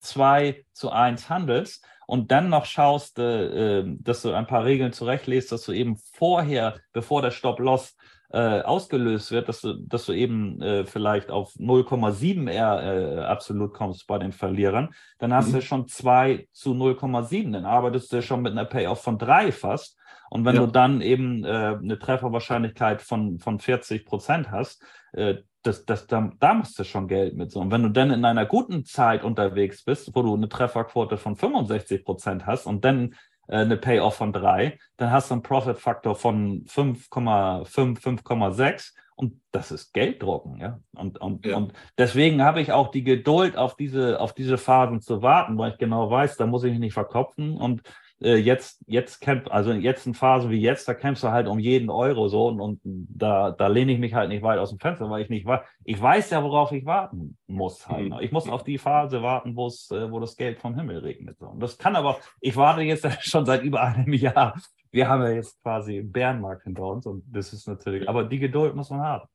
zwei zu eins handelst und dann noch schaust, äh, äh dass du ein paar Regeln zurechtlegst, dass du eben vorher, bevor der Stop-Loss äh, ausgelöst wird, dass du, dass du eben äh, vielleicht auf 0,7 R äh, absolut kommst bei den Verlierern, dann hast mhm. du schon 2 zu 0,7. Dann arbeitest du schon mit einer Payoff von 3 fast. Und wenn ja. du dann eben äh, eine Trefferwahrscheinlichkeit von, von 40 Prozent hast, äh, das, das, da, da musst du schon Geld mit so. Und wenn du dann in einer guten Zeit unterwegs bist, wo du eine Trefferquote von 65 Prozent hast und dann eine Payoff von drei, dann hast du einen Profit-Faktor von 5,5, 5,6 und das ist Gelddrucken, ja. Und, und, ja. und deswegen habe ich auch die Geduld, auf diese, auf diese Phasen zu warten, weil ich genau weiß, da muss ich mich nicht verkopfen und äh, jetzt, jetzt camp, also jetzt in Phasen wie jetzt, da kämpfst du halt um jeden Euro so und, und da, da lehne ich mich halt nicht weit aus dem Fenster, weil ich nicht weiß, ich weiß ja, worauf ich warten muss halt. Ne? Ich muss auf die Phase warten, wo es, äh, wo das Geld vom Himmel regnet. Und das kann aber, ich warte jetzt schon seit über einem Jahr. Wir haben ja jetzt quasi einen Bärenmarkt hinter uns und das ist natürlich, aber die Geduld muss man haben.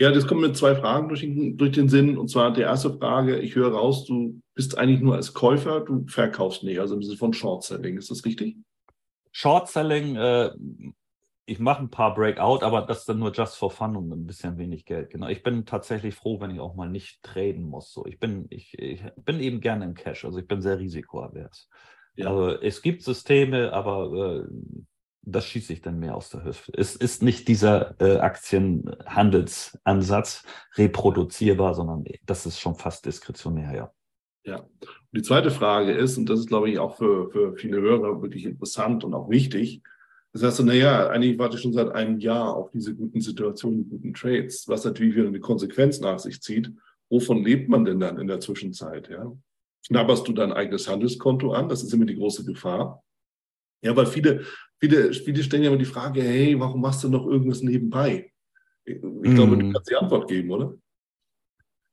Ja, das kommt mit zwei Fragen durch den, durch den Sinn. Und zwar die erste Frage, ich höre raus, du bist eigentlich nur als Käufer, du verkaufst nicht, also im Sinne von Short Selling. Ist das richtig? Short Selling, äh, ich mache ein paar Breakout, aber das ist dann nur just for fun und ein bisschen wenig Geld. Genau. Ich bin tatsächlich froh, wenn ich auch mal nicht traden muss. So, ich bin, ich, ich bin eben gerne im Cash, also ich bin sehr risikoavers. Ja. Also es gibt Systeme, aber äh, das schieße ich dann mehr aus der Hüfte. Es ist nicht dieser äh, Aktienhandelsansatz reproduzierbar, sondern das ist schon fast diskretionär, ja. Ja. Und die zweite Frage ist, und das ist, glaube ich, auch für, für viele Hörer wirklich interessant und auch wichtig, das heißt, naja, eigentlich warte ich schon seit einem Jahr auf diese guten Situationen, guten Trades, was natürlich wieder eine Konsequenz nach sich zieht. Wovon lebt man denn dann in der Zwischenzeit? Ja? Knabberst du dein eigenes Handelskonto an? Das ist immer die große Gefahr. Ja, weil viele, viele, viele stellen ja immer die Frage, hey, warum machst du noch irgendwas nebenbei? Ich, ich glaube, du mhm. kannst die Antwort geben, oder?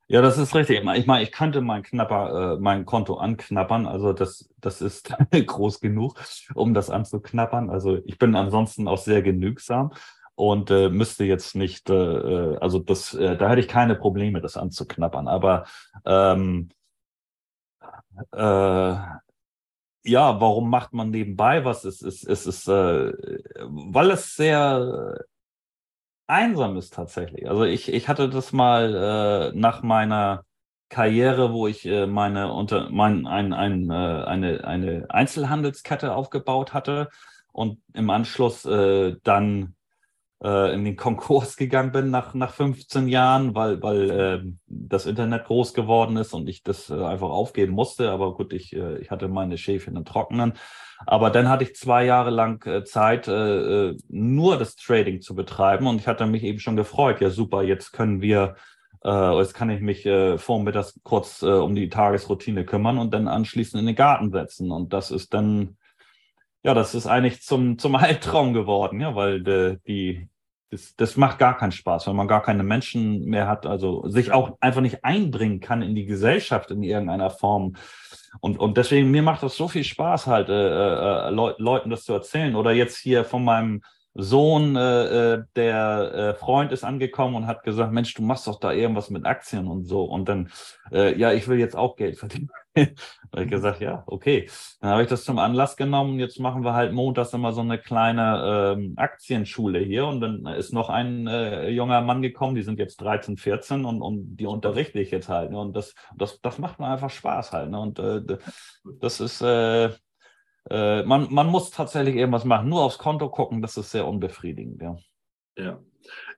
Ja, das ist richtig. Ich meine, ich könnte mein Knapper, äh, mein Konto anknappern. Also das, das ist groß genug, um das anzuknappern. Also ich bin ansonsten auch sehr genügsam und äh, müsste jetzt nicht, äh, äh also das, äh, da hätte ich keine Probleme, das anzuknappern. Aber ähm, äh, ja, warum macht man nebenbei was? Es ist, es ist, äh, weil es sehr einsam ist tatsächlich. Also ich, ich hatte das mal äh, nach meiner Karriere, wo ich äh, meine unter mein, ein, ein, äh, eine, eine Einzelhandelskette aufgebaut hatte und im Anschluss äh, dann äh, in den Konkurs gegangen bin nach, nach 15 Jahren, weil, weil äh, das Internet groß geworden ist und ich das äh, einfach aufgeben musste. Aber gut, ich, äh, ich hatte meine Schäfchen im Trockenen. Aber dann hatte ich zwei Jahre lang äh, Zeit, äh, äh, nur das Trading zu betreiben und ich hatte mich eben schon gefreut. Ja, super, jetzt können wir äh, jetzt kann ich mich äh, vormittags kurz äh, um die Tagesroutine kümmern und dann anschließend in den Garten setzen. Und das ist dann ja, das ist eigentlich zum, zum Albtraum geworden, ja, weil de, die, das, das macht gar keinen Spaß, wenn man gar keine Menschen mehr hat, also sich auch einfach nicht einbringen kann in die Gesellschaft in irgendeiner Form. Und, und deswegen, mir macht das so viel Spaß, halt äh, äh, Leuten das zu erzählen. Oder jetzt hier von meinem Sohn, äh, äh, der äh, Freund ist angekommen und hat gesagt, Mensch, du machst doch da irgendwas mit Aktien und so. Und dann, äh, ja, ich will jetzt auch Geld verdienen. da habe ich gesagt, ja, okay. Dann habe ich das zum Anlass genommen. Jetzt machen wir halt montags immer so eine kleine ähm, Aktienschule hier. Und dann ist noch ein äh, junger Mann gekommen, die sind jetzt 13, 14 und, und die unterrichte ich jetzt halt. Ne? Und das, das, das macht mir einfach Spaß halt. Ne? Und äh, das ist, äh, äh, man, man muss tatsächlich irgendwas machen. Nur aufs Konto gucken, das ist sehr unbefriedigend, ja. Ja.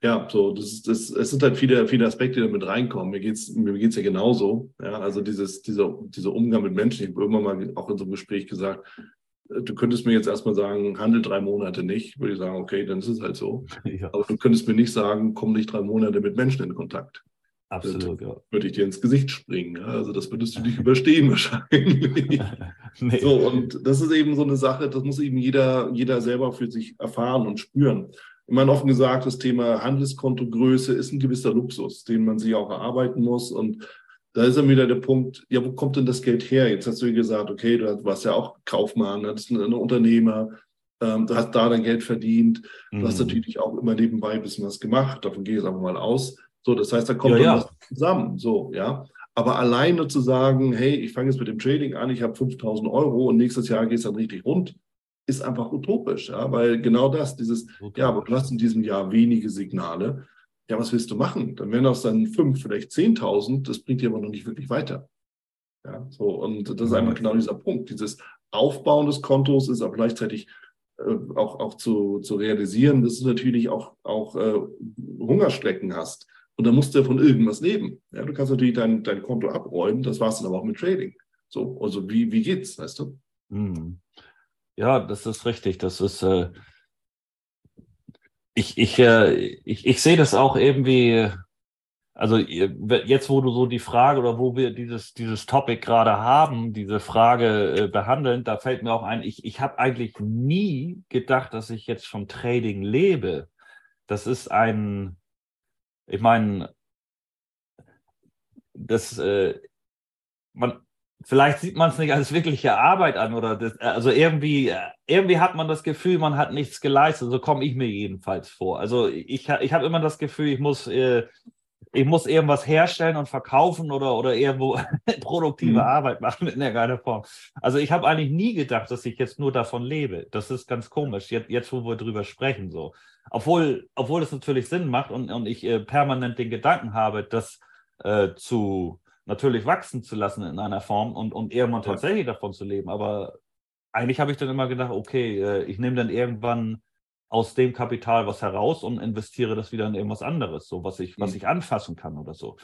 Ja, so, das, das, es sind halt viele, viele Aspekte, die damit reinkommen. Mir geht's, mir geht's ja genauso. Ja, also dieses, dieser, dieser Umgang mit Menschen. Ich habe irgendwann mal auch in so einem Gespräch gesagt, äh, du könntest mir jetzt erstmal sagen, handel drei Monate nicht. Würde ich sagen, okay, dann ist es halt so. Ja. Aber du könntest mir nicht sagen, komm nicht drei Monate mit Menschen in Kontakt. Absolut, ja. Würde ich dir ins Gesicht springen. Also das würdest du nicht überstehen wahrscheinlich. nee. So, und das ist eben so eine Sache, das muss eben jeder, jeder selber für sich erfahren und spüren. Ich meine, offen gesagt, das Thema Handelskonto-Größe ist ein gewisser Luxus, den man sich auch erarbeiten muss. Und da ist dann wieder der Punkt, ja, wo kommt denn das Geld her? Jetzt hast du gesagt, okay, du warst ja auch Kaufmann, du bist ein Unternehmer, ähm, du hast da dein Geld verdient. Du mhm. hast natürlich auch immer nebenbei ein bisschen was gemacht, davon gehe ich jetzt einfach mal aus. So, das heißt, da kommt ja, ja. was zusammen. So, ja. Aber alleine zu sagen, hey, ich fange jetzt mit dem Trading an, ich habe 5000 Euro und nächstes Jahr geht es dann richtig rund, ist einfach utopisch, ja, weil genau das, dieses, utopisch. ja, aber du hast in diesem Jahr wenige Signale. Ja, was willst du machen? Dann werden das dann fünf, vielleicht 10.000, das bringt dir aber noch nicht wirklich weiter. Ja, so, und das ist einfach genau dieser Punkt. Dieses Aufbauen des Kontos ist aber gleichzeitig äh, auch, auch zu, zu realisieren, dass du natürlich auch, auch äh, Hungerstrecken hast. Und dann musst du von irgendwas leben. Ja, du kannst natürlich dein, dein Konto abräumen, das war es dann aber auch mit Trading. So, also wie, wie geht's, weißt du? Hm. Ja, das ist richtig. Das ist, äh, ich, ich, äh, ich, ich sehe das auch irgendwie, also jetzt, wo du so die Frage oder wo wir dieses, dieses Topic gerade haben, diese Frage äh, behandeln, da fällt mir auch ein, ich, ich habe eigentlich nie gedacht, dass ich jetzt vom Trading lebe. Das ist ein, ich meine, das, äh, man, vielleicht sieht man es nicht als wirkliche Arbeit an oder das, also irgendwie, irgendwie hat man das Gefühl, man hat nichts geleistet. So komme ich mir jedenfalls vor. Also ich, ich habe immer das Gefühl, ich muss, äh, ich muss irgendwas herstellen und verkaufen oder, oder irgendwo produktive mhm. Arbeit machen in irgendeiner Form. Also ich habe eigentlich nie gedacht, dass ich jetzt nur davon lebe. Das ist ganz komisch, jetzt, jetzt wo wir drüber sprechen. so. Obwohl, obwohl es natürlich Sinn macht und, und ich äh, permanent den Gedanken habe, das äh, zu natürlich wachsen zu lassen in einer Form und, und irgendwann tatsächlich davon zu leben. Aber eigentlich habe ich dann immer gedacht, okay, äh, ich nehme dann irgendwann aus dem Kapital was heraus und investiere das wieder in irgendwas anderes, so was ich, was mhm. ich anfassen kann oder so.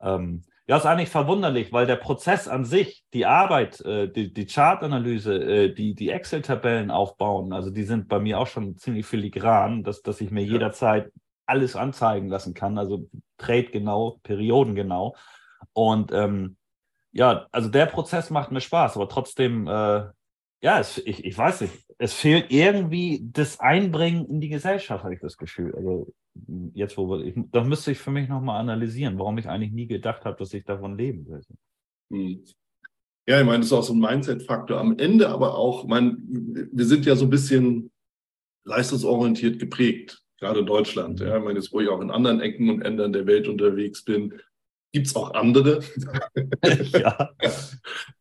Ähm, ja, ist eigentlich verwunderlich, weil der Prozess an sich, die Arbeit, äh, die, die Chartanalyse, äh, die, die Excel-Tabellen aufbauen, also die sind bei mir auch schon ziemlich filigran, dass, dass ich mir ja. jederzeit alles anzeigen lassen kann, also Trade genau, Perioden genau. Und ähm, ja, also der Prozess macht mir Spaß, aber trotzdem, äh, ja, es, ich, ich weiß nicht, es fehlt irgendwie das Einbringen in die Gesellschaft, habe ich das Gefühl. Also jetzt, wo ich, das müsste ich für mich nochmal analysieren, warum ich eigentlich nie gedacht habe, dass ich davon leben will. Hm. Ja, ich meine, das ist auch so ein Mindset-Faktor. Am Ende aber auch, ich meine, wir sind ja so ein bisschen leistungsorientiert geprägt, gerade in Deutschland. Ja, ich meine, jetzt, wo ich auch in anderen Ecken und Ändern der Welt unterwegs bin, Gibt es auch andere. ja.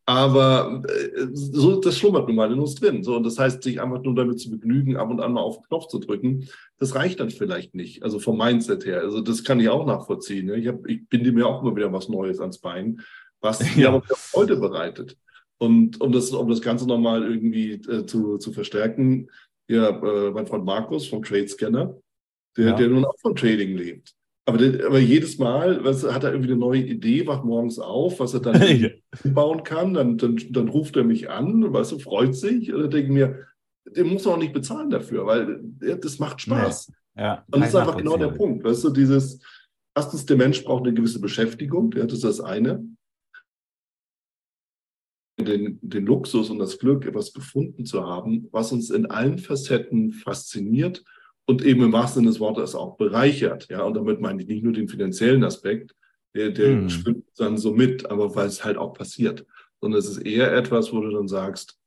Aber äh, so, das schlummert nun mal in uns drin. So, und das heißt, sich einfach nur damit zu begnügen, ab und an mal auf den Knopf zu drücken, das reicht dann vielleicht nicht. Also vom Mindset her. Also das kann ich auch nachvollziehen. Ich, hab, ich binde mir auch immer wieder was Neues ans Bein, was mir aber Freude bereitet. Und um das, um das Ganze nochmal irgendwie äh, zu, zu verstärken, ja, äh, mein Freund Markus vom Trade Scanner, der, ja. der nun auch von Trading lebt. Aber, aber jedes Mal was, hat er irgendwie eine neue Idee, wacht morgens auf, was er dann bauen kann. Dann, dann, dann ruft er mich an, weißt du, freut sich. Oder denke mir, den muss man auch nicht bezahlen dafür, weil ja, das macht Spaß. Ja. ja. Und das ist einfach genau der Punkt. Weißt du, dieses, erstens, der Mensch braucht eine gewisse Beschäftigung, ja, das ist das eine. Den, den Luxus und das Glück, etwas gefunden zu haben, was uns in allen Facetten fasziniert und eben im wahrsten Sinne des Wortes auch bereichert. Ja, und damit meine ich nicht nur den finanziellen Aspekt, der, der hm. schwimmt dann so mit, aber weil es halt auch passiert. Sondern es ist eher etwas, wo du dann sagst,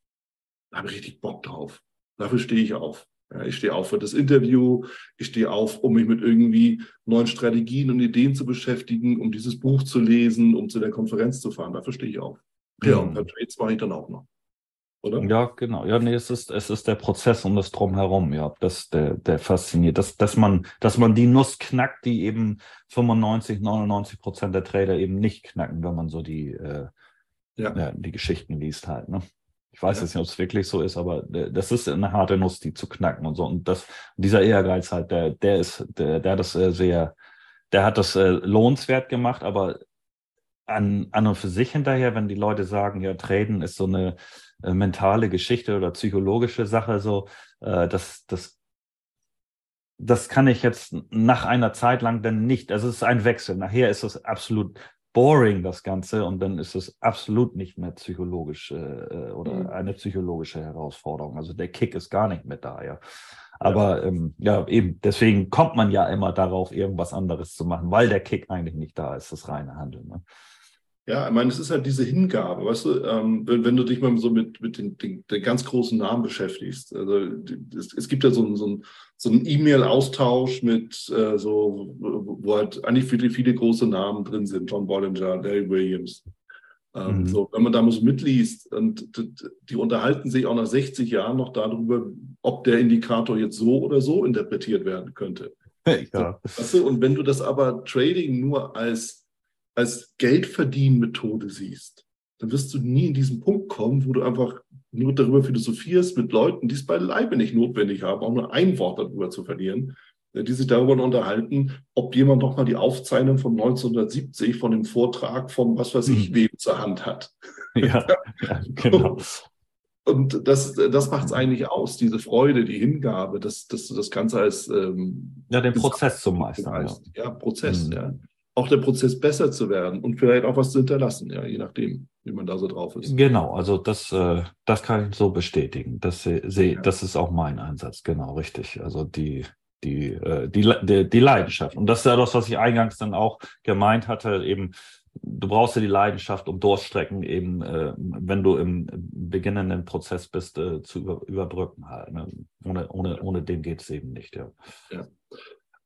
da habe ich richtig Bock drauf. Dafür stehe ich auf. Ja, ich stehe auf für das Interview, ich stehe auf, um mich mit irgendwie neuen Strategien und Ideen zu beschäftigen, um dieses Buch zu lesen, um zu der Konferenz zu fahren. Dafür stehe ich auf. Ja, und bei Trades mache ich dann auch noch oder? Ja, genau. Ja, nee, es ist, es ist der Prozess und das Drumherum, ja, das, der, der fasziniert. Dass, dass man, dass man die Nuss knackt, die eben 95, 99 Prozent der Trader eben nicht knacken, wenn man so die, äh, ja. ja. die Geschichten liest halt, ne? Ich weiß ja. jetzt nicht, ob es wirklich so ist, aber das ist eine harte Nuss, die zu knacken und so. Und das, dieser Ehrgeiz halt, der, der ist, der, der hat das äh, sehr, der hat das äh, lohnenswert gemacht, aber an, an und für sich hinterher, wenn die Leute sagen, ja, Traden ist so eine äh, mentale Geschichte oder psychologische Sache, so, äh, das, das, das kann ich jetzt nach einer Zeit lang dann nicht. Also es ist ein Wechsel. Nachher ist es absolut boring, das Ganze, und dann ist es absolut nicht mehr psychologisch äh, äh oder mhm. eine psychologische Herausforderung. Also der Kick ist gar nicht mehr da, ja. Aber ja. Ähm, ja, eben, deswegen kommt man ja immer darauf, irgendwas anderes zu machen, weil der Kick eigentlich nicht da ist, das reine Handeln. Ne? Ja, ich meine, es ist halt diese Hingabe, weißt du, ähm, wenn, wenn, du dich mal so mit, mit den, den, den ganz großen Namen beschäftigst. Also es, es gibt ja so, einen so, ein, so einen E-Mail-Austausch mit äh, so, wo halt eigentlich viele, viele große Namen drin sind, John Bollinger, Larry Williams. Ähm, mhm. So, wenn man da mal so mitliest und die unterhalten sich auch nach 60 Jahren noch darüber, ob der Indikator jetzt so oder so interpretiert werden könnte. Ja. Weißt du, und wenn du das aber Trading nur als als Geldverdienmethode siehst, dann wirst du nie in diesen Punkt kommen, wo du einfach nur darüber philosophierst mit Leuten, die es beileibe nicht notwendig haben, auch nur ein Wort darüber zu verlieren, äh, die sich darüber unterhalten, ob jemand noch mal die Aufzeichnung von 1970 von dem Vortrag von was weiß ich hm. wem zur Hand hat. Ja, ja genau. Und das, das macht es eigentlich aus, diese Freude, die Hingabe, dass, dass du das Ganze als ähm, ja, den Prozess zum Meistern. Ja. ja, Prozess, mhm. ja. Auch der Prozess besser zu werden und vielleicht auch was zu hinterlassen, ja, je nachdem, wie man da so drauf ist. Genau, also das, äh, das kann ich so bestätigen. Das, seh, das ist auch mein Einsatz, genau, richtig. Also die, die, äh, die, die, die Leidenschaft. Und das ist ja das, was ich eingangs dann auch gemeint hatte, eben, du brauchst ja die Leidenschaft, um Durststrecken eben, äh, wenn du im beginnenden Prozess bist, äh, zu über, überbrücken halt. Ne? Ohne, ohne, ohne den geht es eben nicht, ja. ja.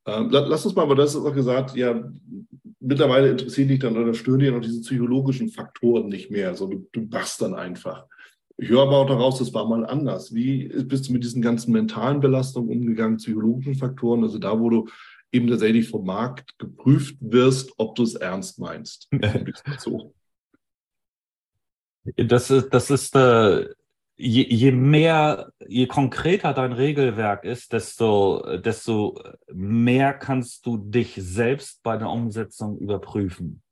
Ähm, lass uns mal, aber das ist auch gesagt, ja, mittlerweile interessieren dich dann oder stören dich noch diese psychologischen Faktoren nicht mehr. So, du, du machst dann einfach. Ich höre aber auch daraus, das war mal anders. Wie bist du mit diesen ganzen mentalen Belastungen umgegangen, psychologischen Faktoren, also da, wo du eben tatsächlich vom Markt geprüft wirst, ob du es ernst meinst? so. Das ist, das ist äh, je, je mehr, je konkreter dein Regelwerk ist, desto, desto mehr kannst du dich selbst bei der Umsetzung überprüfen.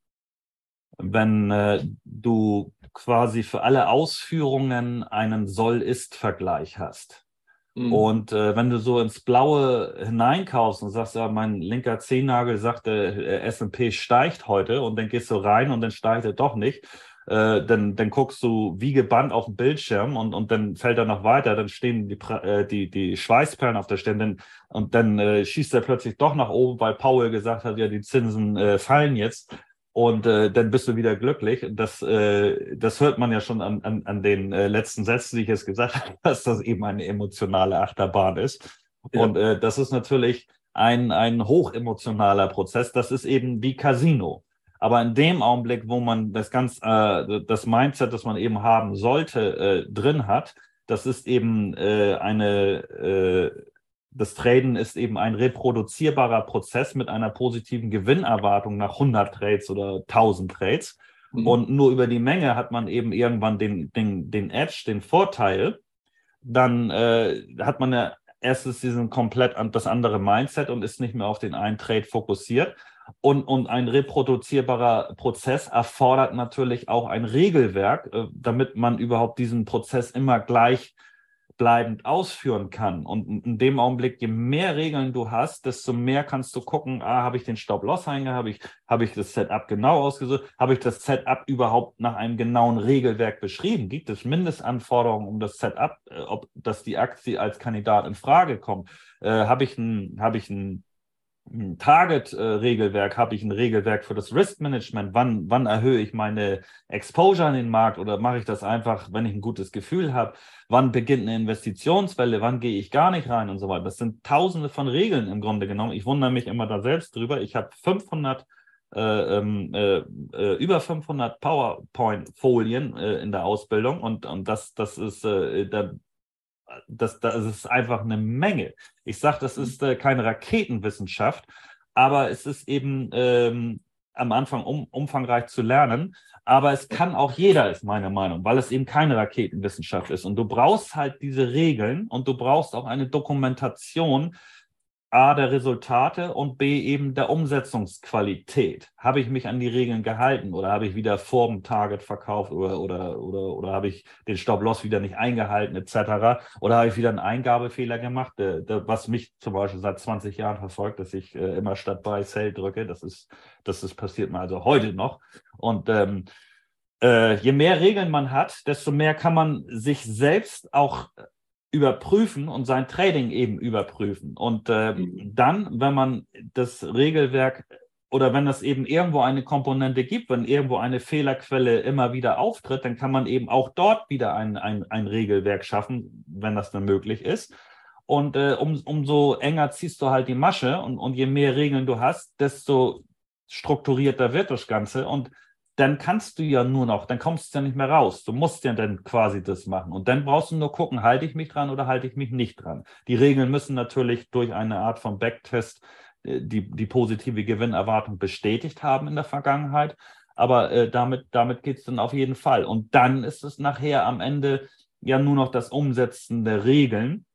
Wenn äh, du quasi für alle Ausführungen einen Soll-Ist-Vergleich hast. Mhm. Und äh, wenn du so ins Blaue hineinkaufst und sagst, ja, mein linker Zehennagel sagt, äh, S&P steigt heute und dann gehst du rein und dann steigt er doch nicht, äh, dann, dann guckst du wie gebannt auf den Bildschirm und, und dann fällt er noch weiter, dann stehen die, äh, die, die Schweißperlen auf der Stirn und dann äh, schießt er plötzlich doch nach oben, weil Paul gesagt hat, ja, die Zinsen äh, fallen jetzt und äh, dann bist du wieder glücklich. Das, äh, das hört man ja schon an, an, an den äh, letzten Sätzen, die ich jetzt gesagt habe, dass das eben eine emotionale Achterbahn ist. Ja. Und äh, das ist natürlich ein, ein hochemotionaler Prozess. Das ist eben wie Casino. Aber in dem Augenblick, wo man das ganz, äh, das Mindset, das man eben haben sollte, äh, drin hat, das ist eben äh, eine, äh, das Traden ist eben ein reproduzierbarer Prozess mit einer positiven Gewinnerwartung nach 100 Trades oder 1000 Trades. Mhm. Und nur über die Menge hat man eben irgendwann den, den, den Edge, den Vorteil. Dann äh, hat man ja erstens diesen komplett das andere Mindset und ist nicht mehr auf den einen Trade fokussiert. Und, und ein reproduzierbarer Prozess erfordert natürlich auch ein Regelwerk, äh, damit man überhaupt diesen Prozess immer gleichbleibend ausführen kann. Und in dem Augenblick, je mehr Regeln du hast, desto mehr kannst du gucken, ah, habe ich den Stop-Loss-Hänger, habe ich, habe ich das Setup genau ausgesucht, habe ich das Setup überhaupt nach einem genauen Regelwerk beschrieben? Gibt es Mindestanforderungen um das Setup, äh, ob dass die Aktie als Kandidat in Frage kommt? Äh, habe ich ein, habe ich ein Target-Regelwerk, habe ich ein Regelwerk für das Risk-Management, wann, wann erhöhe ich meine Exposure an den Markt oder mache ich das einfach, wenn ich ein gutes Gefühl habe, wann beginnt eine Investitionswelle, wann gehe ich gar nicht rein und so weiter. Das sind tausende von Regeln im Grunde genommen. Ich wundere mich immer da selbst drüber. Ich habe 500 äh, ähm, äh, äh, über 500 PowerPoint-Folien äh, in der Ausbildung und, und das, das ist, äh, da das, das ist einfach eine Menge. Ich sage, das ist äh, keine Raketenwissenschaft, aber es ist eben ähm, am Anfang um, umfangreich zu lernen. Aber es kann auch jeder, ist meine Meinung, weil es eben keine Raketenwissenschaft ist. Und du brauchst halt diese Regeln und du brauchst auch eine Dokumentation, A, der Resultate und B, eben der Umsetzungsqualität. Habe ich mich an die Regeln gehalten oder habe ich wieder vor dem Target verkauft oder, oder, oder, oder habe ich den Stop-Loss wieder nicht eingehalten etc. Oder habe ich wieder einen Eingabefehler gemacht, was mich zum Beispiel seit 20 Jahren verfolgt, dass ich äh, immer statt Buy Sell drücke. Das ist, das ist passiert mir also heute noch. Und ähm, äh, je mehr Regeln man hat, desto mehr kann man sich selbst auch überprüfen und sein Trading eben überprüfen. Und äh, mhm. dann, wenn man das Regelwerk oder wenn es eben irgendwo eine Komponente gibt, wenn irgendwo eine Fehlerquelle immer wieder auftritt, dann kann man eben auch dort wieder ein, ein, ein Regelwerk schaffen, wenn das dann möglich ist. Und äh, um, umso enger ziehst du halt die Masche und, und je mehr Regeln du hast, desto strukturierter wird das Ganze. Und dann kannst du ja nur noch, dann kommst du ja nicht mehr raus. Du musst ja dann quasi das machen. Und dann brauchst du nur gucken, halte ich mich dran oder halte ich mich nicht dran. Die Regeln müssen natürlich durch eine Art von Backtest äh, die, die positive Gewinnerwartung bestätigt haben in der Vergangenheit. Aber äh, damit, damit geht es dann auf jeden Fall. Und dann ist es nachher am Ende ja nur noch das Umsetzen der Regeln.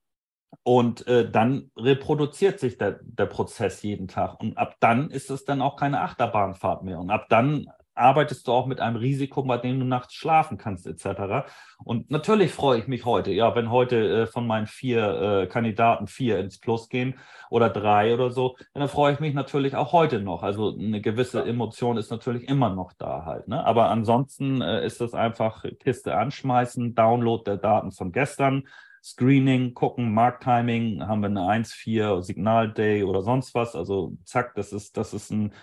Und äh, dann reproduziert sich der, der Prozess jeden Tag. Und ab dann ist es dann auch keine Achterbahnfahrt mehr. Und ab dann arbeitest du auch mit einem Risiko, bei dem du nachts schlafen kannst, etc. Und natürlich freue ich mich heute, ja, wenn heute äh, von meinen vier äh, Kandidaten vier ins Plus gehen oder drei oder so, dann freue ich mich natürlich auch heute noch. Also eine gewisse Emotion ist natürlich immer noch da halt. Ne? Aber ansonsten äh, ist das einfach Kiste anschmeißen, Download der Daten von gestern. Screening, gucken, Markttiming, haben wir eine 1-4 Signal-Day oder sonst was. Also zack, das ist, das ist ein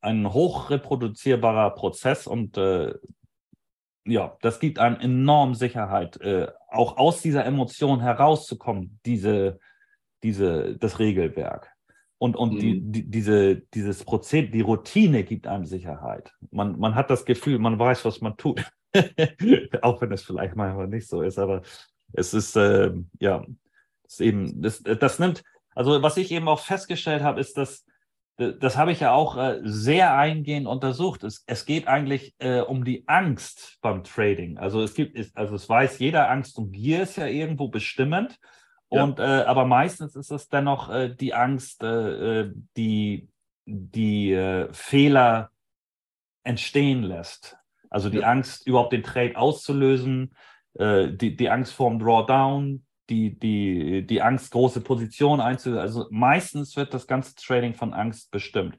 ein hochreproduzierbarer Prozess und äh, ja, das gibt einem enorm Sicherheit, äh, auch aus dieser Emotion herauszukommen, diese, diese, das Regelwerk. Und, und mhm. die, die, diese, dieses Prozess, die Routine gibt einem Sicherheit. Man, man hat das Gefühl, man weiß, was man tut. auch wenn es vielleicht manchmal nicht so ist, aber es ist, äh, ja, ist eben, das, das nimmt, also was ich eben auch festgestellt habe, ist, dass das habe ich ja auch äh, sehr eingehend untersucht. Es, es geht eigentlich äh, um die Angst beim Trading. Also es gibt, also es weiß jeder, Angst und Gier ist ja irgendwo bestimmend. Ja. Und äh, aber meistens ist es dennoch äh, die Angst, äh, äh, die die Fehler entstehen lässt. Also die ja. Angst, überhaupt den Trade auszulösen, die, die Angst vorm Drawdown, die, die, die Angst, große Positionen einzunehmen. Also meistens wird das ganze Trading von Angst bestimmt.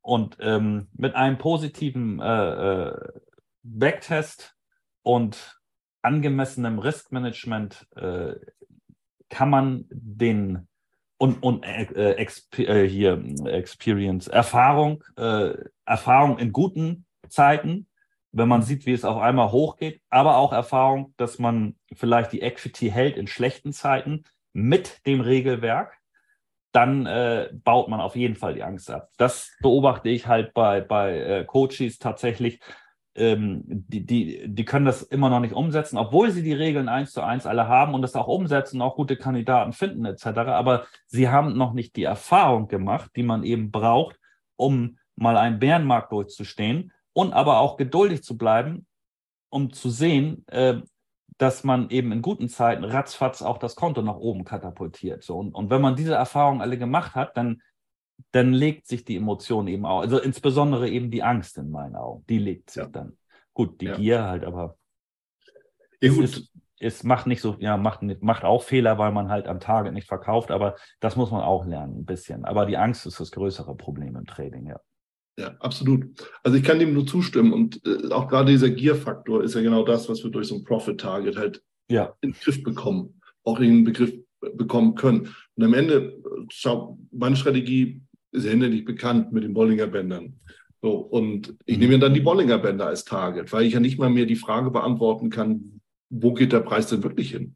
Und ähm, mit einem positiven äh, äh, Backtest und angemessenem Riskmanagement äh, kann man den und, und äh, exp äh, hier Experience, Erfahrung, äh, Erfahrung in guten Zeiten wenn man sieht, wie es auf einmal hochgeht, aber auch Erfahrung, dass man vielleicht die Equity hält in schlechten Zeiten mit dem Regelwerk, dann äh, baut man auf jeden Fall die Angst ab. Das beobachte ich halt bei, bei äh, Coaches tatsächlich. Ähm, die, die, die können das immer noch nicht umsetzen, obwohl sie die Regeln eins zu eins alle haben und das auch umsetzen, auch gute Kandidaten finden etc. Aber sie haben noch nicht die Erfahrung gemacht, die man eben braucht, um mal einen Bärenmarkt durchzustehen und aber auch geduldig zu bleiben, um zu sehen, äh, dass man eben in guten Zeiten ratzfatz auch das Konto nach oben katapultiert. So. Und, und wenn man diese Erfahrungen alle gemacht hat, dann, dann legt sich die Emotion eben auch, also insbesondere eben die Angst in meinen Augen, die legt sich ja. dann. Gut, die ja. Gier halt, aber ja. Es, es macht nicht so, ja, macht, macht auch Fehler, weil man halt am Tage nicht verkauft, aber das muss man auch lernen, ein bisschen. Aber die Angst ist das größere Problem im Trading, ja. Ja, absolut. Also ich kann dem nur zustimmen. Und äh, auch gerade dieser Gier-Faktor ist ja genau das, was wir durch so ein Profit-Target halt ja. in den Griff bekommen, auch in den Begriff bekommen können. Und am Ende, schau, meine Strategie ist ja hinderlich bekannt mit den Bollinger Bändern. So, und ich nehme dann die Bollinger Bänder als Target, weil ich ja nicht mal mehr die Frage beantworten kann, wo geht der Preis denn wirklich hin?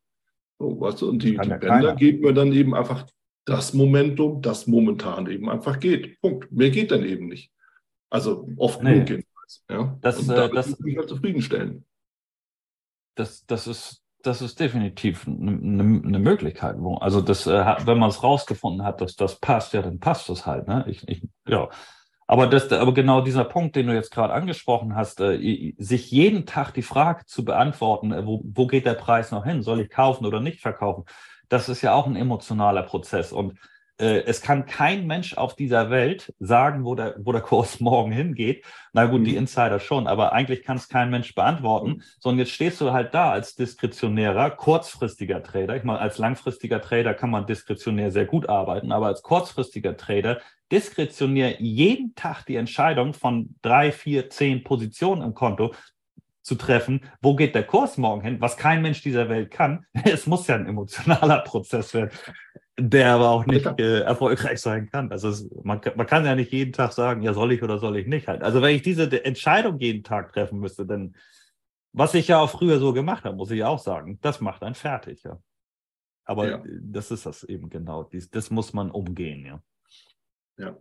So, weißt du, und die, die Bänder keiner. geben mir dann eben einfach das Momentum, das momentan eben einfach geht. Punkt. Mehr geht dann eben nicht. Also oft nee. genug jedenfalls. Ja? Das, Und damit äh, das, mich halt zufriedenstellen. Das, das ist das ist definitiv eine, eine Möglichkeit. Also das, äh, wenn man es rausgefunden hat, dass das passt, ja, dann passt das halt. Ne? Ich, ich, ja. Aber, das, aber genau dieser Punkt, den du jetzt gerade angesprochen hast, äh, sich jeden Tag die Frage zu beantworten, äh, wo, wo geht der Preis noch hin? Soll ich kaufen oder nicht verkaufen? Das ist ja auch ein emotionaler Prozess. Und es kann kein Mensch auf dieser Welt sagen, wo der, wo der Kurs morgen hingeht. Na gut, mhm. die Insider schon, aber eigentlich kann es kein Mensch beantworten. Mhm. Sondern jetzt stehst du halt da als diskretionärer, kurzfristiger Trader. Ich meine, als langfristiger Trader kann man diskretionär sehr gut arbeiten, aber als kurzfristiger Trader diskretionär jeden Tag die Entscheidung von drei, vier, zehn Positionen im Konto zu treffen, wo geht der Kurs morgen hin, was kein Mensch dieser Welt kann. Es muss ja ein emotionaler Prozess werden der aber auch nicht äh, erfolgreich sein kann. Also es, man, man kann ja nicht jeden Tag sagen, ja, soll ich oder soll ich nicht halt. Also wenn ich diese Entscheidung jeden Tag treffen müsste, dann, was ich ja auch früher so gemacht habe, muss ich auch sagen, das macht einen fertig, ja. Aber ja. das ist das eben genau. Dies, das muss man umgehen, ja. Ja.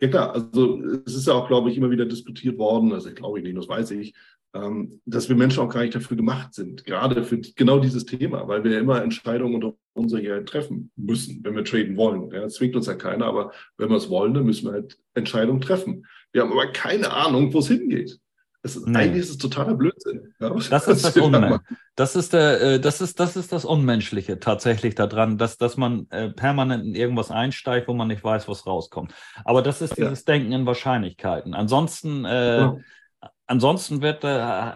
ja, klar. Also es ist ja auch, glaube ich, immer wieder diskutiert worden, also ich glaube nicht, das weiß ich, dass wir Menschen auch gar nicht dafür gemacht sind, gerade für genau dieses Thema, weil wir ja immer Entscheidungen unter Unsicherheit treffen müssen, wenn wir traden wollen. Ja, das zwingt uns ja keiner, aber wenn wir es wollen, dann müssen wir halt Entscheidungen treffen. Wir haben aber keine Ahnung, wo es hingeht. Das ist. Eigentlich ist es totaler Blödsinn. Ja, das ist das, Unmen das ist der, äh, das ist, das ist das Unmenschliche tatsächlich daran, dass, dass man äh, permanent in irgendwas einsteigt, wo man nicht weiß, was rauskommt. Aber das ist dieses ja. Denken in Wahrscheinlichkeiten. Ansonsten, äh, ja ansonsten wird, äh,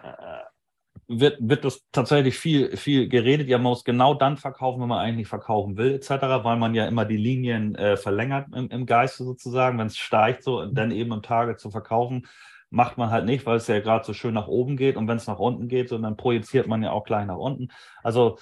wird, wird das tatsächlich viel, viel geredet. Ja, man muss genau dann verkaufen, wenn man eigentlich verkaufen will, etc., weil man ja immer die Linien äh, verlängert im, im Geiste sozusagen, wenn es steigt, so dann eben im Tage zu verkaufen macht man halt nicht, weil es ja gerade so schön nach oben geht und wenn es nach unten geht, so, dann projiziert man ja auch gleich nach unten. Also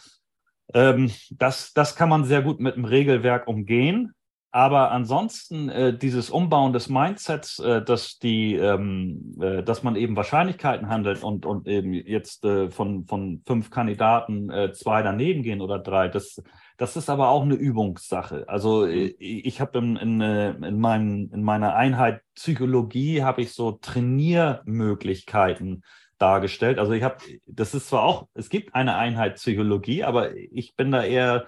ähm, das, das kann man sehr gut mit dem Regelwerk umgehen. Aber ansonsten äh, dieses Umbauen des Mindsets, äh, dass die, ähm, äh, dass man eben Wahrscheinlichkeiten handelt und, und eben jetzt äh, von, von fünf Kandidaten äh, zwei daneben gehen oder drei, das, das ist aber auch eine Übungssache. Also mhm. äh, ich habe in, in, in, mein, in meiner Einheit Psychologie habe ich so Trainiermöglichkeiten dargestellt. Also ich habe, das ist zwar auch, es gibt eine Einheit Psychologie, aber ich bin da eher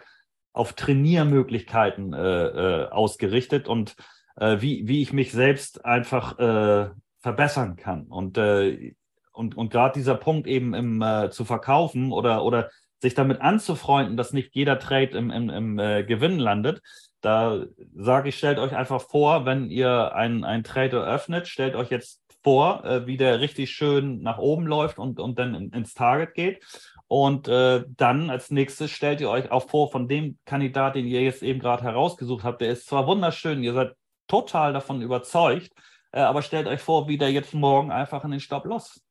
auf Trainiermöglichkeiten äh, äh, ausgerichtet und äh, wie, wie ich mich selbst einfach äh, verbessern kann. Und, äh, und, und gerade dieser Punkt eben im, äh, zu verkaufen oder, oder sich damit anzufreunden, dass nicht jeder Trade im, im, im äh, Gewinn landet, da sage ich, stellt euch einfach vor, wenn ihr ein, ein Trade eröffnet, stellt euch jetzt vor, äh, wie der richtig schön nach oben läuft und, und dann in, ins Target geht. Und äh, dann als nächstes stellt ihr euch auch vor, von dem Kandidat, den ihr jetzt eben gerade herausgesucht habt, der ist zwar wunderschön, ihr seid total davon überzeugt, äh, aber stellt euch vor, wie der jetzt morgen einfach in den Stopp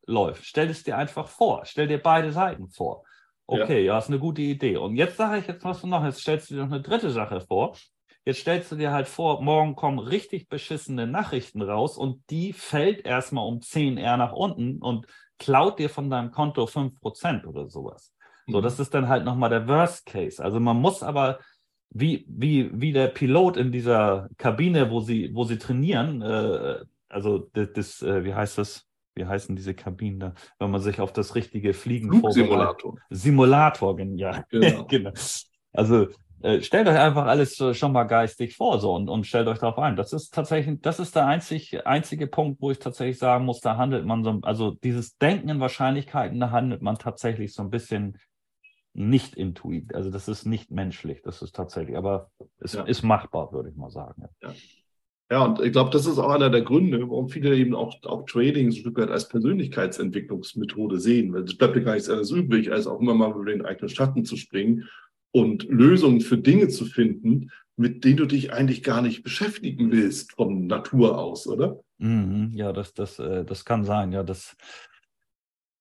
läuft. Stellt es dir einfach vor. Stellt dir beide Seiten vor. Okay, ja, ja ist eine gute Idee. Und jetzt sage ich jetzt was noch, jetzt stellst du dir noch eine dritte Sache vor. Jetzt stellst du dir halt vor, morgen kommen richtig beschissene Nachrichten raus und die fällt erstmal um 10 R nach unten und klaut dir von deinem Konto 5% oder sowas. So, mhm. das ist dann halt nochmal der Worst Case. Also man muss aber, wie, wie, wie der Pilot in dieser Kabine, wo sie, wo sie trainieren, äh, also das, das äh, wie heißt das? Wie heißen diese Kabinen da? Wenn man sich auf das richtige Fliegen Simulator. Simulator, ja. Genau. genau. Also äh, stellt euch einfach alles äh, schon mal geistig vor so und, und stellt euch darauf ein. Das ist tatsächlich, das ist der einzig, einzige Punkt, wo ich tatsächlich sagen muss, da handelt man so, also dieses Denken in Wahrscheinlichkeiten, da handelt man tatsächlich so ein bisschen nicht intuit. Also das ist nicht menschlich, das ist tatsächlich, aber es ja. ist machbar, würde ich mal sagen. Ja. Ja, und ich glaube, das ist auch einer der Gründe, warum viele eben auch, auch Trading so ein Stück weit als Persönlichkeitsentwicklungsmethode sehen. Weil es bleibt ja gar nichts anderes übrig, als auch immer mal über den eigenen Schatten zu springen und Lösungen für Dinge zu finden, mit denen du dich eigentlich gar nicht beschäftigen willst von Natur aus, oder? Mhm, ja, das, das, äh, das kann sein. Ja, das,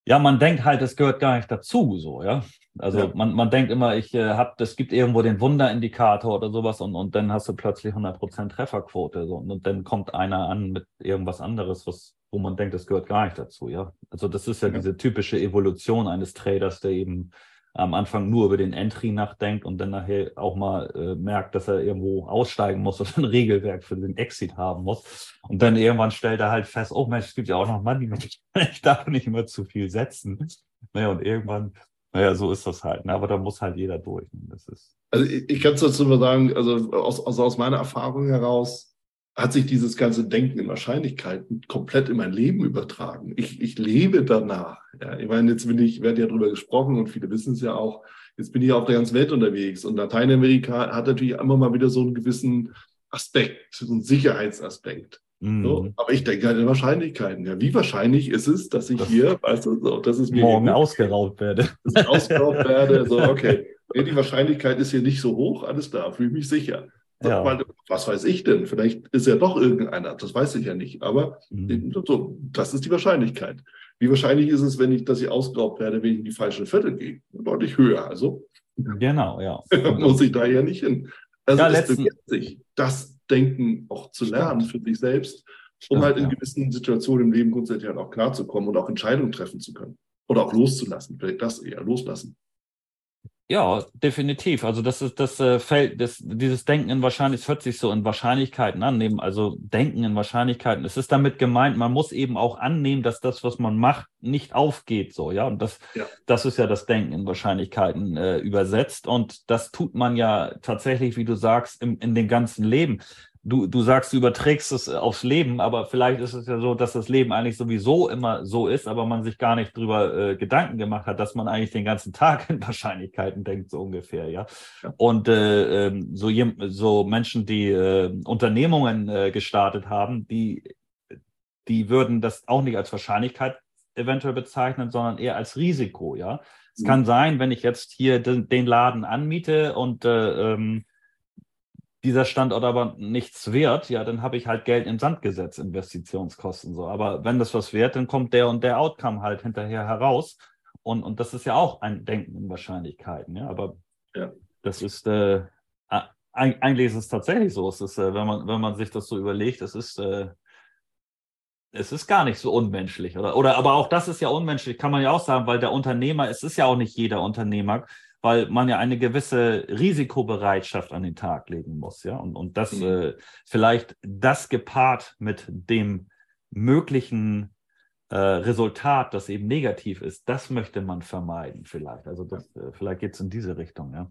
ja, man denkt halt, es gehört gar nicht dazu, so, ja. Also ja. man, man denkt immer, ich äh, habe, es gibt irgendwo den Wunderindikator oder sowas und, und dann hast du plötzlich 100% Trefferquote so, und, und dann kommt einer an mit irgendwas anderes, was, wo man denkt, das gehört gar nicht dazu, ja. Also das ist ja, ja. diese typische Evolution eines Traders, der eben am Anfang nur über den Entry nachdenkt und dann nachher auch mal äh, merkt, dass er irgendwo aussteigen muss oder ein Regelwerk für den Exit haben muss. Und dann irgendwann stellt er halt fest, oh Mensch, es gibt ja auch noch Money, ich darf nicht immer zu viel setzen. Naja, und irgendwann, naja, so ist das halt. Ne? Aber da muss halt jeder durch. Das ist also ich, ich kann es dazu mal sagen, also aus, also aus meiner Erfahrung heraus, hat sich dieses ganze Denken in Wahrscheinlichkeiten komplett in mein Leben übertragen. Ich, ich lebe danach. Ja, ich meine, jetzt bin ich, werde ja darüber gesprochen und viele wissen es ja auch. Jetzt bin ich auf der ganzen Welt unterwegs und Lateinamerika hat natürlich immer mal wieder so einen gewissen Aspekt, so einen Sicherheitsaspekt. Mhm. So, aber ich denke halt in Wahrscheinlichkeiten. Ja, wie wahrscheinlich ist es, dass ich das hier, weißt du, so, das ist mir morgen ausgeraubt werde. Dass ich ausgeraubt werde. So, okay. Die Wahrscheinlichkeit ist hier nicht so hoch, alles da, fühle ich mich sicher. Ja. Weil, was weiß ich denn? Vielleicht ist ja doch irgendeiner, das weiß ich ja nicht. Aber mhm. so, das ist die Wahrscheinlichkeit. Wie wahrscheinlich ist es, wenn ich, dass ich ausgeraubt werde, wenn ich in die falsche Viertel gehe? Deutlich höher. Also genau, ja. muss ich da ja nicht hin. Also ja, es letzten... sich, das Denken auch zu lernen Stimmt. für sich selbst, um Stimmt, halt in ja. gewissen Situationen im Leben grundsätzlich halt auch klarzukommen und auch Entscheidungen treffen zu können. Oder auch loszulassen, vielleicht das eher loslassen. Ja, definitiv. Also das ist das äh, Feld, das, dieses Denken in Wahrscheinlichkeiten, es hört sich so in Wahrscheinlichkeiten annehmen, also Denken in Wahrscheinlichkeiten. Es ist damit gemeint, man muss eben auch annehmen, dass das, was man macht, nicht aufgeht. So, ja. Und das, ja. das ist ja das Denken in Wahrscheinlichkeiten äh, übersetzt. Und das tut man ja tatsächlich, wie du sagst, im, in dem ganzen Leben du, du sagst, du überträgst es aufs Leben, aber vielleicht ist es ja so, dass das Leben eigentlich sowieso immer so ist, aber man sich gar nicht drüber äh, Gedanken gemacht hat, dass man eigentlich den ganzen Tag in Wahrscheinlichkeiten denkt, so ungefähr, ja. ja. Und äh, äh, so, so Menschen, die äh, Unternehmungen äh, gestartet haben, die, die würden das auch nicht als Wahrscheinlichkeit eventuell bezeichnen, sondern eher als Risiko, ja. Es mhm. kann sein, wenn ich jetzt hier den, den Laden anmiete und äh, ähm, dieser Standort aber nichts wert, ja, dann habe ich halt Geld in Sand gesetzt, Investitionskosten so. Aber wenn das was wert, dann kommt der und der Outcome halt hinterher heraus. Und, und das ist ja auch ein Denken in Wahrscheinlichkeiten, ja. Aber ja. das ist äh, eigentlich ist es tatsächlich so. Es ist, äh, wenn man, wenn man sich das so überlegt, es ist, äh, es ist gar nicht so unmenschlich, oder? Oder aber auch das ist ja unmenschlich, kann man ja auch sagen, weil der Unternehmer, es ist ja auch nicht jeder Unternehmer, weil man ja eine gewisse Risikobereitschaft an den Tag legen muss, ja. Und, und das mhm. äh, vielleicht das gepaart mit dem möglichen äh, Resultat, das eben negativ ist, das möchte man vermeiden, vielleicht. Also das, äh, vielleicht geht es in diese Richtung, ja.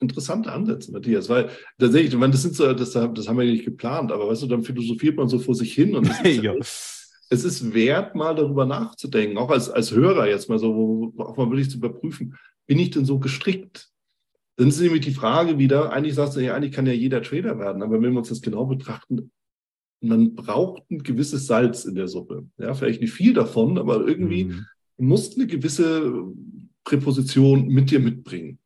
Interessante Ansätze, Matthias, weil tatsächlich, ich meine, das sind so, das, das haben wir ja nicht geplant, aber weißt du, dann philosophiert man so vor sich hin und es ist, ja. es ist wert, mal darüber nachzudenken, auch als, als Hörer jetzt mal so, auch mal wirklich zu überprüfen, bin ich denn so gestrickt? Dann ist nämlich die Frage wieder, eigentlich sagst du ja, eigentlich kann ja jeder Trader werden, aber wenn wir uns das genau betrachten, man braucht ein gewisses Salz in der Suppe. Ja, vielleicht nicht viel davon, aber irgendwie mhm. musst eine gewisse Präposition mit dir mitbringen.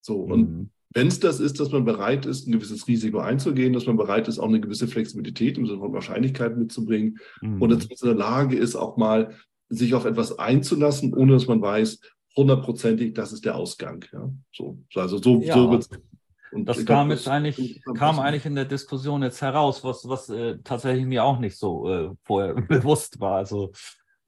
So, und mhm. wenn es das ist, dass man bereit ist, ein gewisses Risiko einzugehen, dass man bereit ist, auch eine gewisse Flexibilität im Sinne von Wahrscheinlichkeit mitzubringen mhm. und dass man in der Lage ist, auch mal sich auf etwas einzulassen, ohne dass man weiß, hundertprozentig, das ist der Ausgang. Ja, so, also so, ja. so wird's. Und das kam jetzt eigentlich, kam eigentlich in der Diskussion jetzt heraus, was, was äh, tatsächlich mir auch nicht so äh, vorher bewusst war. Also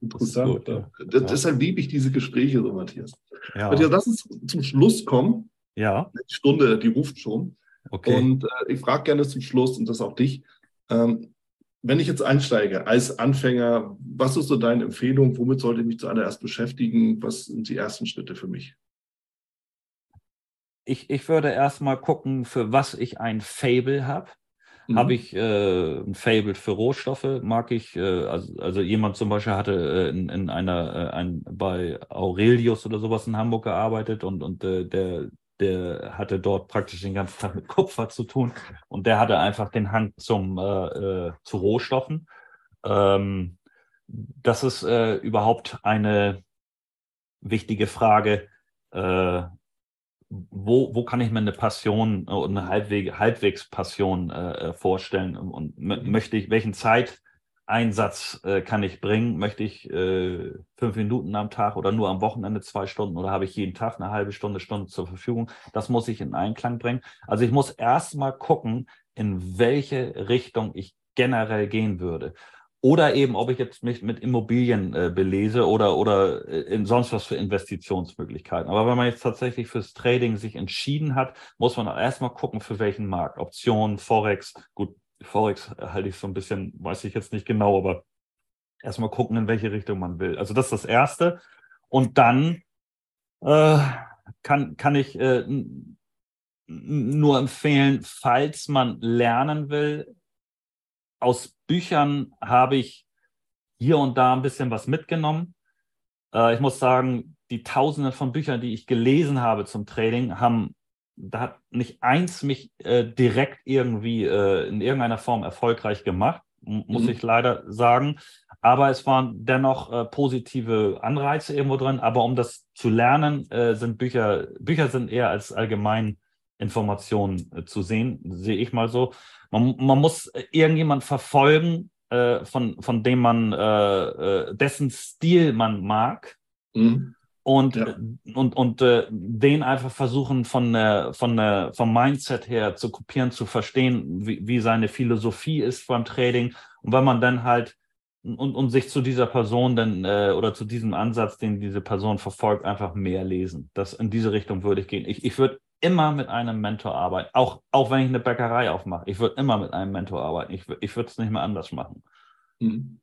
interessant. Gut, ja. ja. Deshalb liebe ich diese Gespräche so, Matthias. Ja. Matthias, lass uns zum Schluss kommen. Ja. Die Stunde, die ruft schon. Okay. Und äh, ich frage gerne zum Schluss und das auch dich. Ähm, wenn ich jetzt einsteige als Anfänger, was ist so deine Empfehlung? Womit sollte ich mich zuallererst beschäftigen? Was sind die ersten Schritte für mich? Ich, ich würde erstmal gucken, für was ich ein Fable habe. Mhm. Habe ich äh, ein Fable für Rohstoffe? Mag ich, äh, also, also jemand zum Beispiel hatte äh, in, in einer, äh, ein, bei Aurelius oder sowas in Hamburg gearbeitet und, und äh, der, der hatte dort praktisch den ganzen Tag mit Kupfer zu tun und der hatte einfach den Hang zum, äh, äh, zu Rohstoffen. Ähm, das ist äh, überhaupt eine wichtige Frage. Äh, wo, wo kann ich mir eine Passion und eine halbwegs, halbwegs Passion äh, vorstellen und möchte ich, welchen Zeit, Einsatz äh, kann ich bringen? Möchte ich äh, fünf Minuten am Tag oder nur am Wochenende zwei Stunden oder habe ich jeden Tag eine halbe Stunde, Stunde zur Verfügung? Das muss ich in Einklang bringen. Also ich muss erstmal gucken, in welche Richtung ich generell gehen würde. Oder eben, ob ich jetzt mich mit Immobilien äh, belese oder, oder äh, in sonst was für Investitionsmöglichkeiten. Aber wenn man jetzt tatsächlich fürs Trading sich entschieden hat, muss man erstmal gucken, für welchen Markt. Optionen, Forex, gut, Forex halte ich so ein bisschen, weiß ich jetzt nicht genau, aber erstmal gucken, in welche Richtung man will. Also das ist das Erste. Und dann äh, kann, kann ich äh, nur empfehlen, falls man lernen will, aus Büchern habe ich hier und da ein bisschen was mitgenommen. Äh, ich muss sagen, die Tausende von Büchern, die ich gelesen habe zum Trading, haben da hat nicht eins mich äh, direkt irgendwie äh, in irgendeiner Form erfolgreich gemacht, muss mhm. ich leider sagen. Aber es waren dennoch äh, positive Anreize irgendwo drin. Aber um das zu lernen, äh, sind Bücher, Bücher sind eher als allgemein Informationen äh, zu sehen, sehe ich mal so. Man, man muss irgendjemand verfolgen, äh, von, von dem man, dessen Stil man mag. Mhm und, ja. und, und äh, den einfach versuchen von, äh, von, äh, vom Mindset her zu kopieren, zu verstehen, wie, wie seine Philosophie ist beim Trading. Und wenn man dann halt und, und sich zu dieser Person dann äh, oder zu diesem Ansatz, den diese Person verfolgt, einfach mehr lesen. Das in diese Richtung würde ich gehen. Ich, ich würde immer mit einem Mentor arbeiten, auch, auch wenn ich eine Bäckerei aufmache. Ich würde immer mit einem Mentor arbeiten. Ich, ich würde es nicht mehr anders machen. Mhm.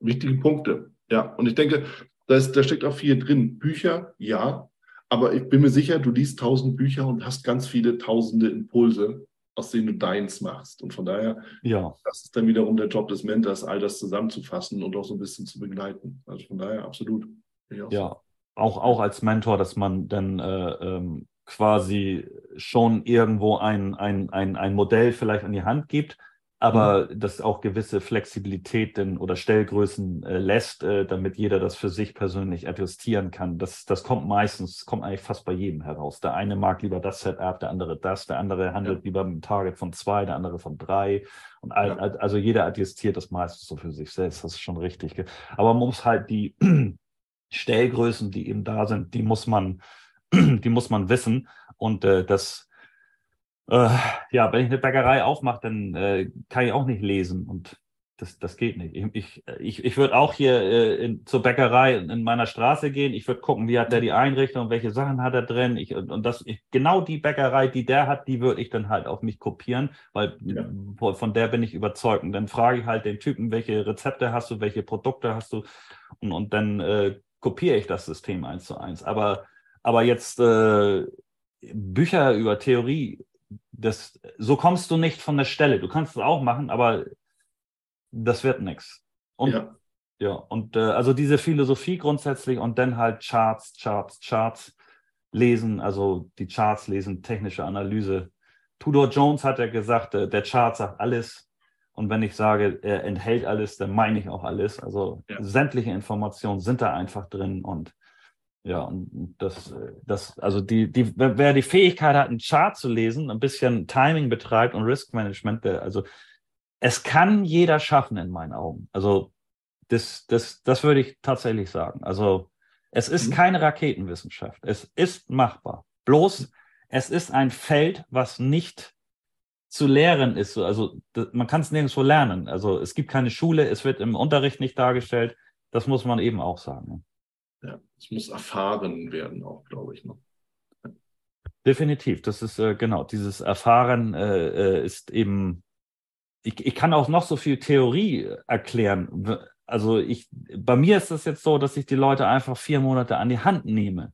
Wichtige Punkte. Ja, und ich denke, da, ist, da steckt auch viel drin. Bücher, ja, aber ich bin mir sicher, du liest tausend Bücher und hast ganz viele tausende Impulse, aus denen du deins machst. Und von daher, ja. das ist dann wiederum der Job des Mentors, all das zusammenzufassen und auch so ein bisschen zu begleiten. Also von daher absolut. Auch ja, so. auch, auch als Mentor, dass man dann äh, ähm, quasi schon irgendwo ein, ein, ein, ein Modell vielleicht an die Hand gibt, aber mhm. das auch gewisse Flexibilitäten oder Stellgrößen äh, lässt, äh, damit jeder das für sich persönlich adjustieren kann. Das, das kommt meistens, kommt eigentlich fast bei jedem heraus. Der eine mag lieber das Setup, der andere das, der andere handelt ja. lieber mit einem Target von zwei, der andere von drei. Und all, ja. also jeder adjustiert das meistens so für sich selbst. Das ist schon richtig. Aber man muss halt die Stellgrößen, die eben da sind, die muss man, die muss man wissen. Und äh, das äh, ja, wenn ich eine Bäckerei aufmache, dann äh, kann ich auch nicht lesen und das, das geht nicht. Ich, ich, ich würde auch hier äh, in, zur Bäckerei in meiner Straße gehen. Ich würde gucken, wie hat der die Einrichtung, welche Sachen hat er drin. Ich, und das, ich, genau die Bäckerei, die der hat, die würde ich dann halt auf mich kopieren, weil ja. von der bin ich überzeugt. Und dann frage ich halt den Typen, welche Rezepte hast du, welche Produkte hast du und, und dann äh, kopiere ich das System eins zu eins. Aber, aber jetzt äh, Bücher über Theorie das, so kommst du nicht von der Stelle. Du kannst es auch machen, aber das wird nichts. Und ja, ja und äh, also diese Philosophie grundsätzlich und dann halt Charts, Charts, Charts lesen, also die Charts lesen, technische Analyse. Tudor Jones hat ja gesagt, äh, der Chart sagt alles. Und wenn ich sage, er enthält alles, dann meine ich auch alles. Also ja. sämtliche Informationen sind da einfach drin und ja, und das, das, also die, die, wer die Fähigkeit hat, einen Chart zu lesen, ein bisschen Timing betreibt und Risk Management, also es kann jeder schaffen in meinen Augen. Also das, das, das würde ich tatsächlich sagen. Also es ist mhm. keine Raketenwissenschaft. Es ist machbar. Bloß es ist ein Feld, was nicht zu lehren ist. Also man kann es nirgendwo lernen. Also es gibt keine Schule, es wird im Unterricht nicht dargestellt. Das muss man eben auch sagen. Es muss erfahren werden auch, glaube ich. Ne? Definitiv, das ist äh, genau, dieses Erfahren äh, äh, ist eben, ich, ich kann auch noch so viel Theorie erklären. Also ich, bei mir ist es jetzt so, dass ich die Leute einfach vier Monate an die Hand nehme.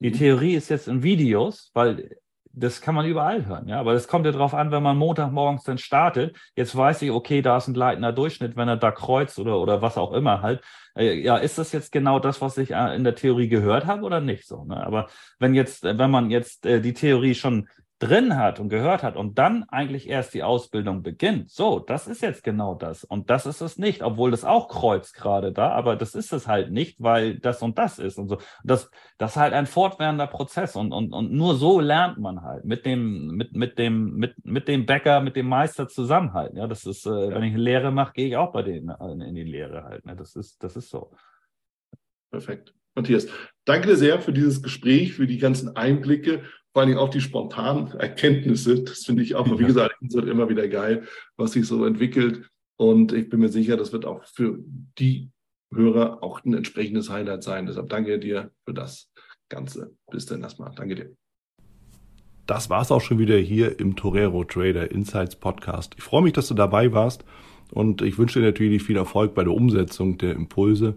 Die mhm. Theorie ist jetzt in Videos, weil das kann man überall hören, ja. Aber das kommt ja darauf an, wenn man Montagmorgens dann startet. Jetzt weiß ich, okay, da ist ein gleitender Durchschnitt, wenn er da kreuzt oder, oder was auch immer halt. Äh, ja, ist das jetzt genau das, was ich äh, in der Theorie gehört habe oder nicht so? Ne? Aber wenn jetzt, wenn man jetzt äh, die Theorie schon drin hat und gehört hat und dann eigentlich erst die Ausbildung beginnt. So, das ist jetzt genau das. Und das ist es nicht, obwohl das auch kreuzt gerade da, aber das ist es halt nicht, weil das und das ist und so. Das, das ist halt ein fortwährender Prozess und, und, und nur so lernt man halt mit dem, mit, mit dem, mit, mit dem Bäcker, mit dem Meister zusammen halt. Ja, das ist, äh, ja. wenn ich eine Lehre mache, gehe ich auch bei denen äh, in die Lehre halt. Ne? Das ist, das ist so. Perfekt. Matthias, danke dir sehr für dieses Gespräch, für die ganzen Einblicke vor allem auch die spontanen Erkenntnisse. Das finde ich auch, ja. wie gesagt, immer wieder geil, was sich so entwickelt. Und ich bin mir sicher, das wird auch für die Hörer auch ein entsprechendes Highlight sein. Deshalb danke dir für das Ganze. Bis dann erstmal. Danke dir. Das war es auch schon wieder hier im Torero Trader Insights Podcast. Ich freue mich, dass du dabei warst und ich wünsche dir natürlich viel Erfolg bei der Umsetzung der Impulse